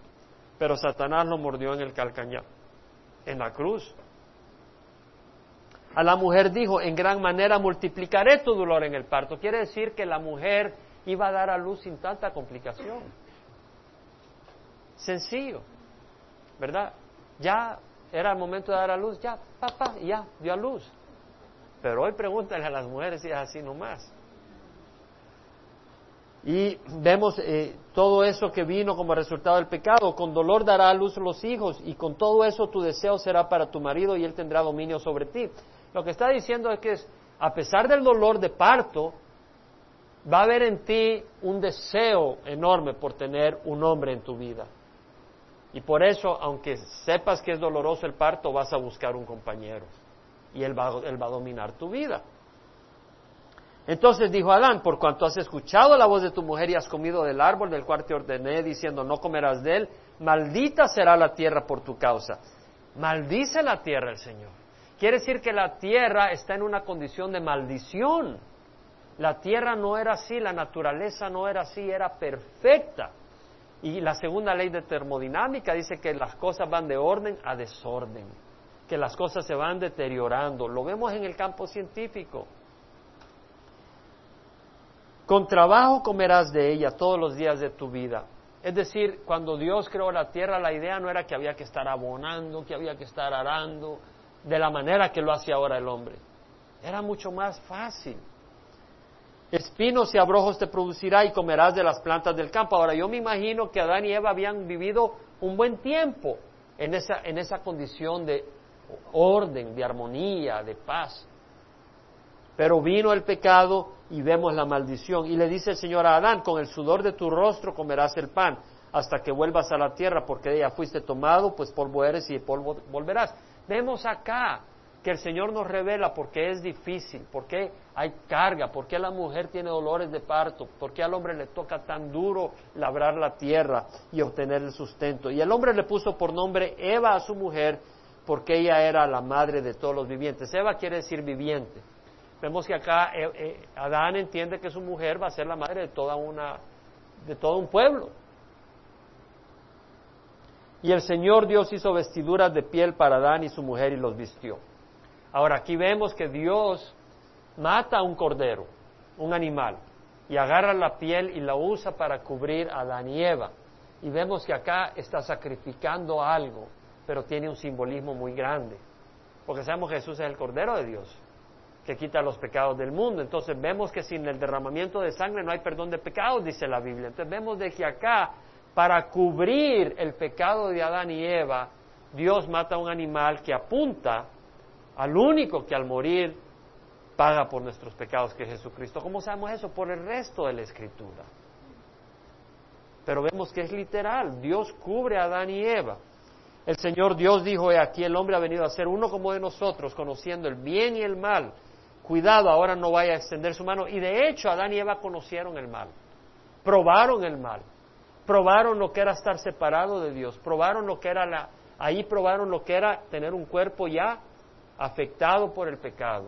pero Satanás lo mordió en el calcañar, en la cruz. A la mujer dijo, en gran manera multiplicaré tu dolor en el parto. Quiere decir que la mujer iba a dar a luz sin tanta complicación. Sencillo, ¿verdad? Ya era el momento de dar a luz, ya, papá, ya, dio a luz. Pero hoy pregúntale a las mujeres si es así nomás. Y vemos eh, todo eso que vino como resultado del pecado. Con dolor dará a luz los hijos y con todo eso tu deseo será para tu marido y él tendrá dominio sobre ti. Lo que está diciendo es que a pesar del dolor de parto, va a haber en ti un deseo enorme por tener un hombre en tu vida. Y por eso, aunque sepas que es doloroso el parto, vas a buscar un compañero. Y él va, a dominar tu vida. Entonces dijo Adán, por cuanto has escuchado la voz de tu mujer y has comido del árbol del cual te ordené, diciendo, no comerás de él, maldita será la tierra por tu causa. Maldice la tierra el Señor. Quiere decir que la tierra está en una condición de maldición. La tierra no era así, la naturaleza no era así, era perfecta. Y la segunda ley de termodinámica dice que las cosas van de orden a desorden, que las cosas se van deteriorando. Lo vemos en el campo científico. Con trabajo comerás de ella todos los días de tu vida. Es decir, cuando Dios creó la tierra, la idea no era que había que estar abonando, que había que estar arando, de la manera que lo hace ahora el hombre. Era mucho más fácil. Espinos y abrojos te producirá y comerás de las plantas del campo. Ahora, yo me imagino que Adán y Eva habían vivido un buen tiempo en esa, en esa condición de orden, de armonía, de paz. Pero vino el pecado y vemos la maldición. Y le dice el Señor a Adán, con el sudor de tu rostro comerás el pan hasta que vuelvas a la tierra, porque de ella fuiste tomado, pues polvo eres y polvo volverás. Vemos acá que el Señor nos revela por qué es difícil, por qué hay carga, por qué la mujer tiene dolores de parto, por qué al hombre le toca tan duro labrar la tierra y obtener el sustento. Y el hombre le puso por nombre Eva a su mujer porque ella era la madre de todos los vivientes. Eva quiere decir viviente. Vemos que acá eh, eh, Adán entiende que su mujer va a ser la madre de toda una de todo un pueblo. Y el Señor Dios hizo vestiduras de piel para Adán y su mujer y los vistió. Ahora aquí vemos que Dios mata a un cordero, un animal, y agarra la piel y la usa para cubrir a Adán y Eva. Y vemos que acá está sacrificando algo, pero tiene un simbolismo muy grande. Porque sabemos que Jesús es el Cordero de Dios que quita los pecados del mundo. Entonces vemos que sin el derramamiento de sangre no hay perdón de pecados, dice la Biblia. Entonces vemos de que acá, para cubrir el pecado de Adán y Eva, Dios mata a un animal que apunta al único que al morir paga por nuestros pecados, que es Jesucristo. ¿Cómo sabemos eso? Por el resto de la Escritura. Pero vemos que es literal, Dios cubre a Adán y Eva. El Señor Dios dijo, aquí el hombre ha venido a ser uno como de nosotros, conociendo el bien y el mal cuidado, ahora no vaya a extender su mano. Y de hecho, Adán y Eva conocieron el mal, probaron el mal, probaron lo que era estar separado de Dios, probaron lo que era la, ahí probaron lo que era tener un cuerpo ya afectado por el pecado.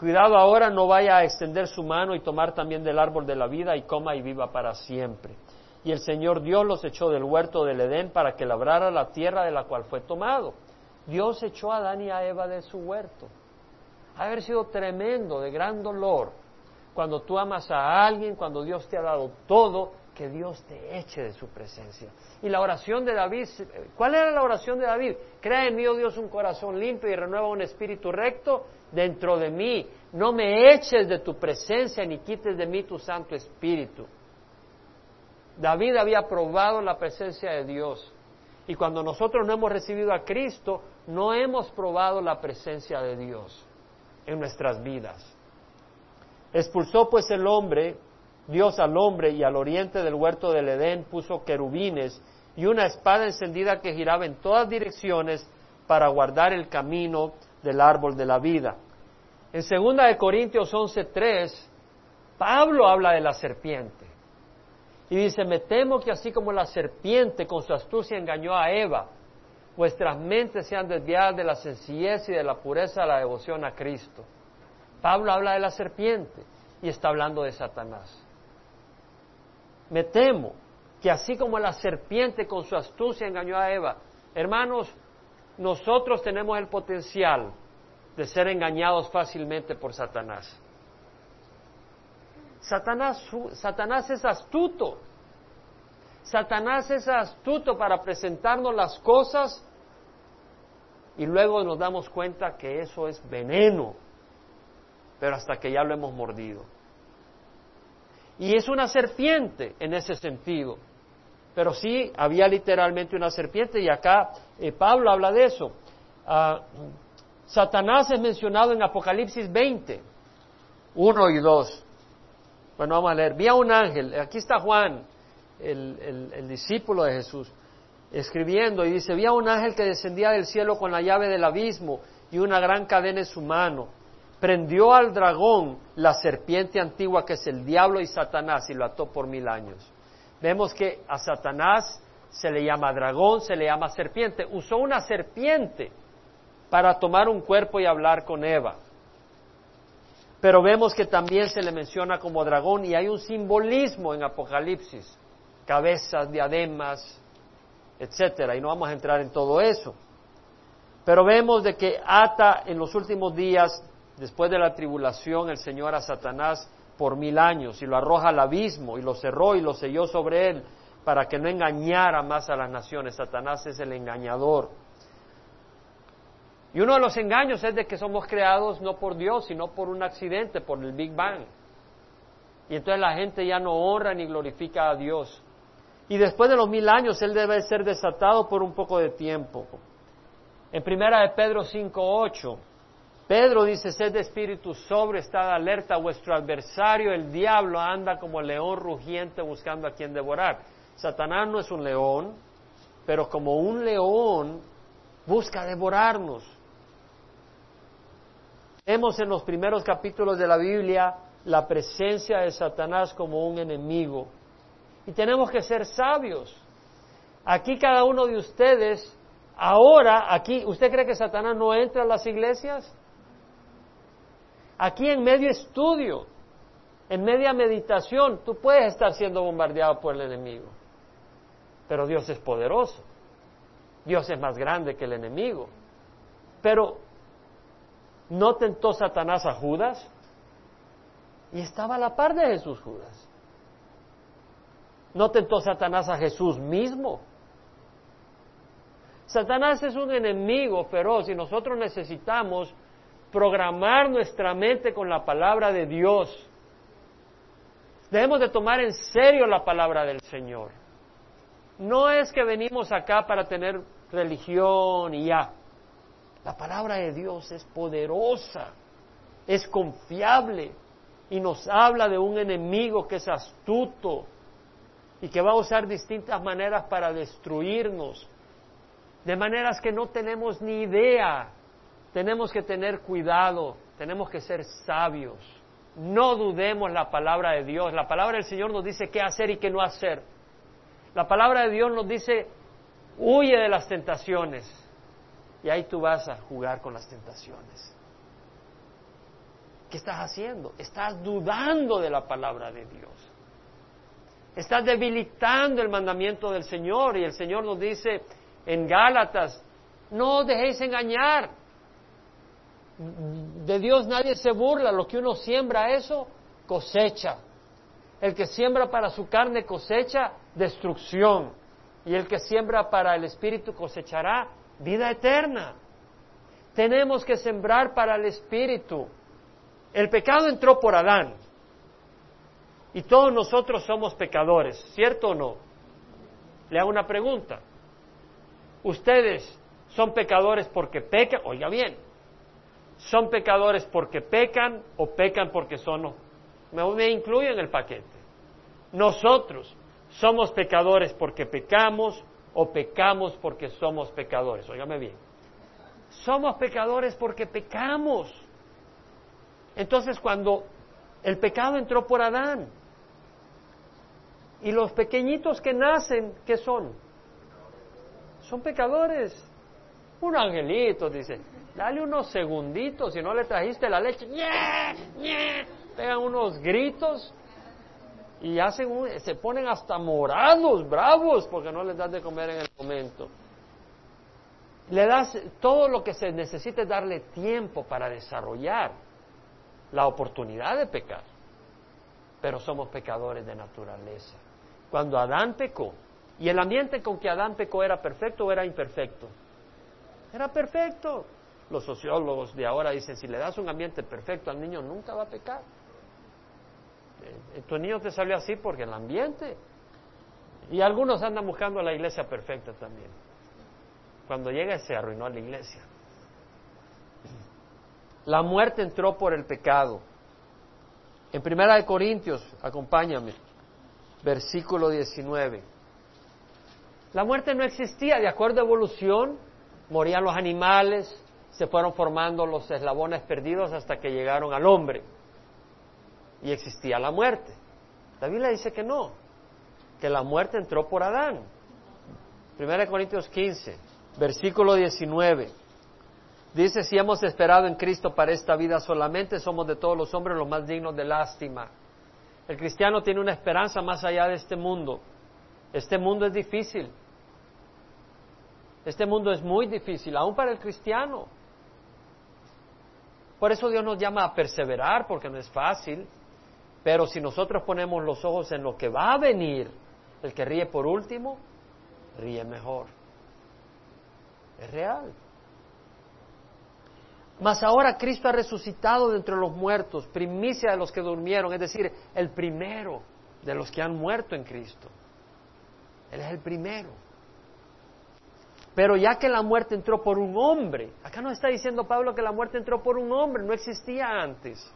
Cuidado ahora no vaya a extender su mano y tomar también del árbol de la vida y coma y viva para siempre. Y el Señor Dios los echó del huerto del Edén para que labrara la tierra de la cual fue tomado. Dios echó a Adán y a Eva de su huerto haber sido tremendo, de gran dolor, cuando tú amas a alguien, cuando Dios te ha dado todo, que Dios te eche de su presencia. Y la oración de David, ¿cuál era la oración de David? Crea en mí, oh Dios, un corazón limpio y renueva un espíritu recto dentro de mí. No me eches de tu presencia ni quites de mí tu Santo Espíritu. David había probado la presencia de Dios. Y cuando nosotros no hemos recibido a Cristo, no hemos probado la presencia de Dios en nuestras vidas. Expulsó pues el hombre, Dios al hombre, y al oriente del huerto del Edén puso querubines y una espada encendida que giraba en todas direcciones para guardar el camino del árbol de la vida. En 2 de Corintios 11:3, Pablo habla de la serpiente. Y dice, me temo que así como la serpiente con su astucia engañó a Eva, vuestras mentes sean desviadas de la sencillez y de la pureza de la devoción a Cristo. Pablo habla de la serpiente y está hablando de Satanás. Me temo que así como la serpiente con su astucia engañó a Eva, hermanos, nosotros tenemos el potencial de ser engañados fácilmente por Satanás. Satanás, es astuto. Satanás es astuto para presentarnos las cosas y luego nos damos cuenta que eso es veneno, pero hasta que ya lo hemos mordido. Y es una serpiente en ese sentido. Pero sí, había literalmente una serpiente y acá eh, Pablo habla de eso. Ah, Satanás es mencionado en Apocalipsis 20, 1 y 2. Bueno, vamos a leer. Vi a un ángel, aquí está Juan, el, discípulo de Jesús, escribiendo y dice, vi a un ángel que descendía del cielo con la llave del abismo y una gran cadena en su mano. Prendió al dragón, la serpiente antigua que es el diablo y Satanás, y lo ató por mil años. Vemos que a Satanás se le llama dragón, se le llama serpiente. Usó una serpiente para tomar un cuerpo y hablar con Eva. Pero vemos que también se le menciona como dragón y hay un simbolismo en Apocalipsis, cabezas, diademas, etcétera, y no vamos a entrar en todo eso. Pero vemos de que ata en los últimos días, después de la tribulación, el Señor a Satanás por mil años y lo arroja al abismo y lo cerró y lo selló sobre él para que no engañara más a las naciones. Satanás es el engañador. Y uno de los engaños es de que somos creados no por Dios, sino por un accidente, por el Big Bang. Y entonces la gente ya no honra ni glorifica a Dios. Y después de los mil años Él debe ser desatado por un poco de tiempo. En primera de Pedro 5.8, Pedro dice, sed de espíritu sobre, estad alerta, vuestro adversario, el diablo, anda como león rugiente buscando a quien devorar. Satanás no es un león, pero como un león busca devorarnos. Vemos en los primeros capítulos de la Biblia la presencia de Satanás como un enemigo. Y tenemos que ser sabios. Aquí cada uno de ustedes, ahora, aquí, ¿usted cree que Satanás no entra a las iglesias? Aquí en medio estudio, en media meditación, tú puedes estar siendo bombardeado por el enemigo. Pero Dios es poderoso. Dios es más grande que el enemigo. Pero ¿no tentó Satanás a Judas? Y estaba a la par de Jesús Judas. ¿No tentó Satanás a Jesús mismo? Satanás es un enemigo feroz y nosotros necesitamos programar nuestra mente con la palabra de Dios. Debemos de tomar en serio la palabra del Señor. No es que venimos acá para tener religión y ya. La palabra de Dios es poderosa, es confiable y nos habla de un enemigo que es astuto y que va a usar distintas maneras para destruirnos, de maneras que no tenemos ni idea tenemos que tener cuidado, tenemos que ser sabios. No dudemos la palabra de Dios. La palabra del Señor nos dice qué hacer y qué no hacer. La palabra de Dios nos dice, huye de las tentaciones. Y ahí tú vas a jugar con las tentaciones. ¿Qué estás haciendo? Estás dudando de la palabra de Dios. Estás debilitando el mandamiento del Señor y el Señor nos dice en Gálatas, no os dejéis engañar de Dios nadie se burla, lo que uno siembra eso, cosecha. El que siembra para su carne cosecha destrucción. Y el que siembra para el Espíritu cosechará vida eterna. Tenemos que sembrar para el Espíritu. El pecado entró por Adán. Y todos nosotros somos pecadores, ¿cierto o no? Le hago una pregunta. ¿Ustedes son pecadores porque pecan? Oiga bien, son pecadores porque pecan o pecan porque son... Me, me incluyo en el paquete. Nosotros somos pecadores porque pecamos o pecamos porque somos pecadores. Óigame bien. Somos pecadores porque pecamos. Entonces cuando el pecado entró por Adán y los pequeñitos que nacen, ¿qué son? Son pecadores. Un angelito, dice, Dale unos segunditos, si no le trajiste la leche, ¡Nye! pegan unos gritos y hacen se ponen hasta morados, bravos, porque no les das de comer en el momento. Le das todo lo que se necesita es darle tiempo para desarrollar la oportunidad de pecar. Pero somos pecadores de naturaleza. Cuando Adán pecó, y el ambiente con que Adán pecó era perfecto o era imperfecto, era perfecto. Los sociólogos de ahora dicen, si le das un ambiente perfecto al niño, nunca va a pecar. tu niño te salió así porque el ambiente. Y algunos andan buscando la iglesia perfecta también. Cuando llega se arruinó la iglesia. La muerte entró por el pecado. En Primera de Corintios, acompáñame, versículo 19. La muerte no existía, de acuerdo a evolución, morían los animales, se fueron formando los eslabones perdidos hasta que llegaron al hombre. Y existía la muerte. La Biblia dice que no, que la muerte entró por Adán. Primera de Corintios 15, versículo 19. Dice, si hemos esperado en Cristo para esta vida solamente, somos de todos los hombres los más dignos de lástima. El cristiano tiene una esperanza más allá de este mundo. Este mundo es difícil. Este mundo es muy difícil, aún para el cristiano. Por eso Dios nos llama a perseverar, porque no es fácil. Pero si nosotros ponemos los ojos en lo que va a venir, el que ríe por último, ríe mejor. Es real. Mas ahora Cristo ha resucitado de entre los muertos, primicia de los que durmieron, es decir, el primero de los que han muerto en Cristo. Él es el primero. Pero ya que la muerte entró por un hombre, acá no está diciendo Pablo que la muerte entró por un hombre, no existía antes.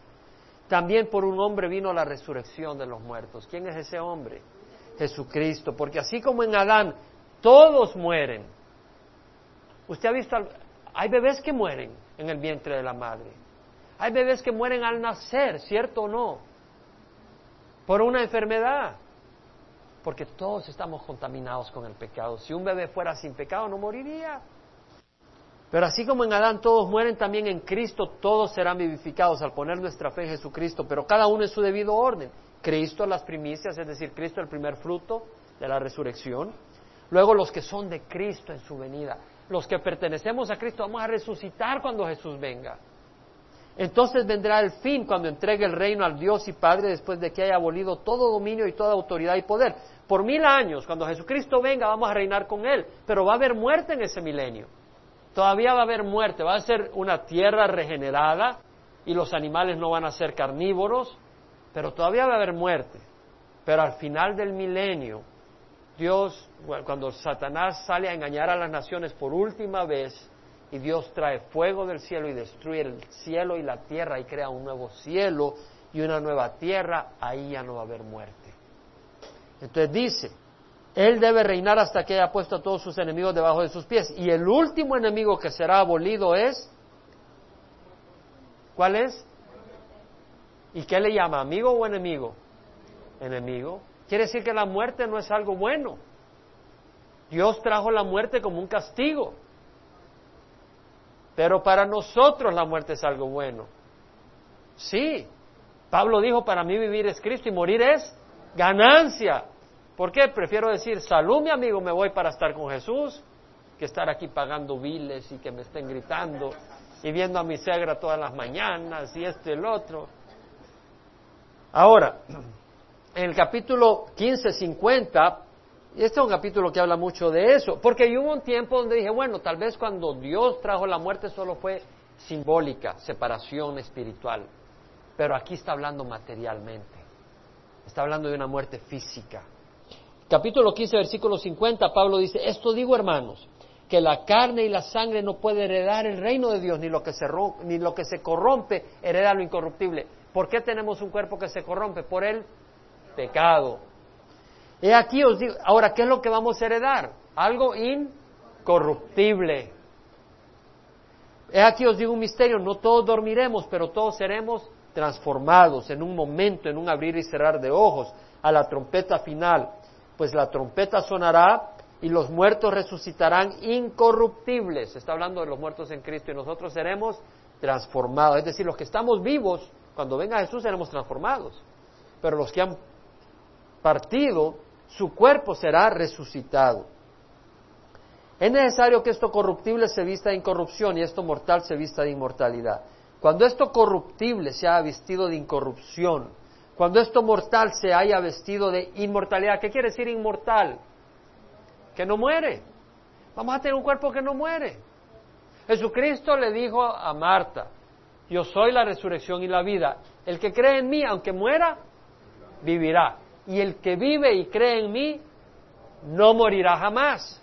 También por un hombre vino la resurrección de los muertos. ¿Quién es ese hombre? Jesucristo. Porque así como en Adán todos mueren. Usted ha visto, hay bebés que mueren en el vientre de la madre. Hay bebés que mueren al nacer, ¿cierto o no? Por una enfermedad. Porque todos estamos contaminados con el pecado. Si un bebé fuera sin pecado, no moriría. Pero así como en Adán todos mueren, también en Cristo todos serán vivificados al poner nuestra fe en Jesucristo, pero cada uno en su debido orden. Cristo las primicias, es decir, Cristo el primer fruto de la resurrección. Luego los que son de Cristo en su venida los que pertenecemos a Cristo vamos a resucitar cuando Jesús venga. Entonces vendrá el fin cuando entregue el reino al Dios y Padre después de que haya abolido todo dominio y toda autoridad y poder. Por mil años, cuando Jesucristo venga, vamos a reinar con Él, pero va a haber muerte en ese milenio. Todavía va a haber muerte, va a ser una tierra regenerada y los animales no van a ser carnívoros, pero todavía va a haber muerte. Pero al final del milenio, Dios, cuando Satanás sale a engañar a las naciones por última vez, y Dios trae fuego del cielo y destruye el cielo y la tierra y crea un nuevo cielo y una nueva tierra, ahí ya no va a haber muerte. Entonces dice, Él debe reinar hasta que haya puesto a todos sus enemigos debajo de sus pies. Y el último enemigo que será abolido es, ¿cuál es? ¿Y qué le llama? ¿Amigo o enemigo? Enemigo. Quiere decir que la muerte no es algo bueno. Dios trajo la muerte como un castigo. Pero para nosotros la muerte es algo bueno. Sí. Pablo dijo, para mí vivir es Cristo y morir es ganancia. ¿Por qué? Prefiero decir, salud mi amigo, me voy para estar con Jesús, que estar aquí pagando biles y que me estén gritando y viendo a mi suegra todas las mañanas y esto y el otro. Ahora, en el capítulo 15, 50, este es un capítulo que habla mucho de eso, porque hubo un tiempo donde dije, bueno, tal vez cuando Dios trajo la muerte solo fue simbólica, separación espiritual, pero aquí está hablando materialmente, está hablando de una muerte física. Capítulo 15, versículo 50, Pablo dice, esto digo hermanos, que la carne y la sangre no puede heredar el reino de Dios, ni lo que se, ni lo que se corrompe hereda lo incorruptible. ¿Por qué tenemos un cuerpo que se corrompe? Por él pecado. He aquí os digo, ahora, ¿qué es lo que vamos a heredar? Algo incorruptible. He aquí os digo un misterio, no todos dormiremos, pero todos seremos transformados en un momento, en un abrir y cerrar de ojos, a la trompeta final. Pues la trompeta sonará y los muertos resucitarán incorruptibles. Está hablando de los muertos en Cristo y nosotros seremos transformados. Es decir, los que estamos vivos, cuando venga Jesús seremos transformados. Pero los que han partido, su cuerpo será resucitado. Es necesario que esto corruptible se vista de incorrupción y esto mortal se vista de inmortalidad. Cuando esto corruptible se haya vestido de incorrupción, cuando esto mortal se haya vestido de inmortalidad, ¿qué quiere decir inmortal? Que no muere. Vamos a tener un cuerpo que no muere. Jesucristo le dijo a Marta, yo soy la resurrección y la vida. El que cree en mí, aunque muera, vivirá. Y el que vive y cree en mí, no morirá jamás.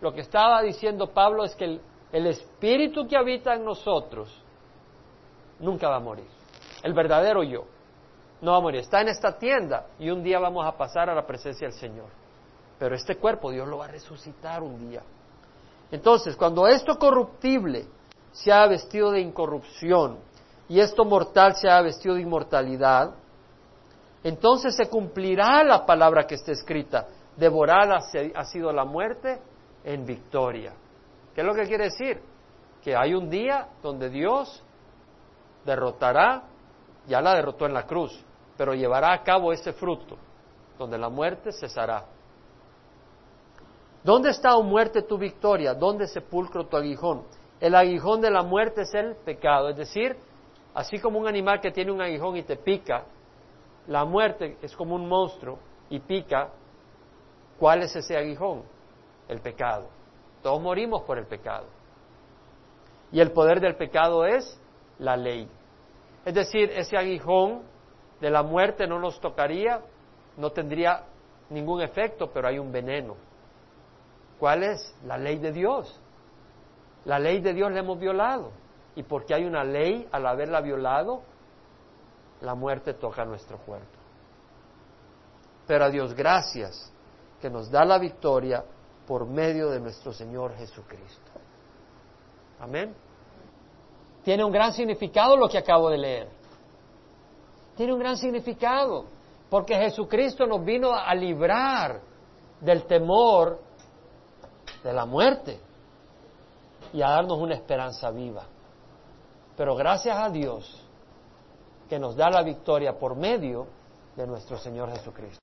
Lo que estaba diciendo Pablo es que el, espíritu que habita en nosotros nunca va a morir. El verdadero yo no va a morir. Está en esta tienda y un día vamos a pasar a la presencia del Señor. Pero este cuerpo Dios lo va a resucitar un día. Entonces, cuando esto corruptible se ha vestido de incorrupción y esto mortal se ha vestido de inmortalidad, entonces se cumplirá la palabra que está escrita. Devorar ha sido la muerte en victoria. ¿Qué es lo que quiere decir? Que hay un día donde Dios derrotará, ya la derrotó en la cruz, pero llevará a cabo ese fruto, donde la muerte cesará. ¿Dónde está, o muerte, tu victoria? ¿Dónde sepulcro tu aguijón? El aguijón de la muerte es el pecado, es decir, así como un animal que tiene un aguijón y te pica, la muerte es como un monstruo y pica. ¿Cuál es ese aguijón? El pecado. Todos morimos por el pecado. Y el poder del pecado es la ley. Es decir, ese aguijón de la muerte no nos tocaría, no tendría ningún efecto, pero hay un veneno. ¿Cuál es? La ley de Dios. La ley de Dios la hemos violado. Y porque hay una ley, al haberla violado, la muerte toca nuestro cuerpo. Pero a Dios gracias que nos da la victoria por medio de nuestro Señor Jesucristo. Amén. Tiene un gran significado lo que acabo de leer. Tiene un gran significado, porque Jesucristo nos vino a librar del temor de la muerte y a darnos una esperanza viva. Pero gracias a Dios que nos da la victoria por medio de nuestro Señor Jesucristo.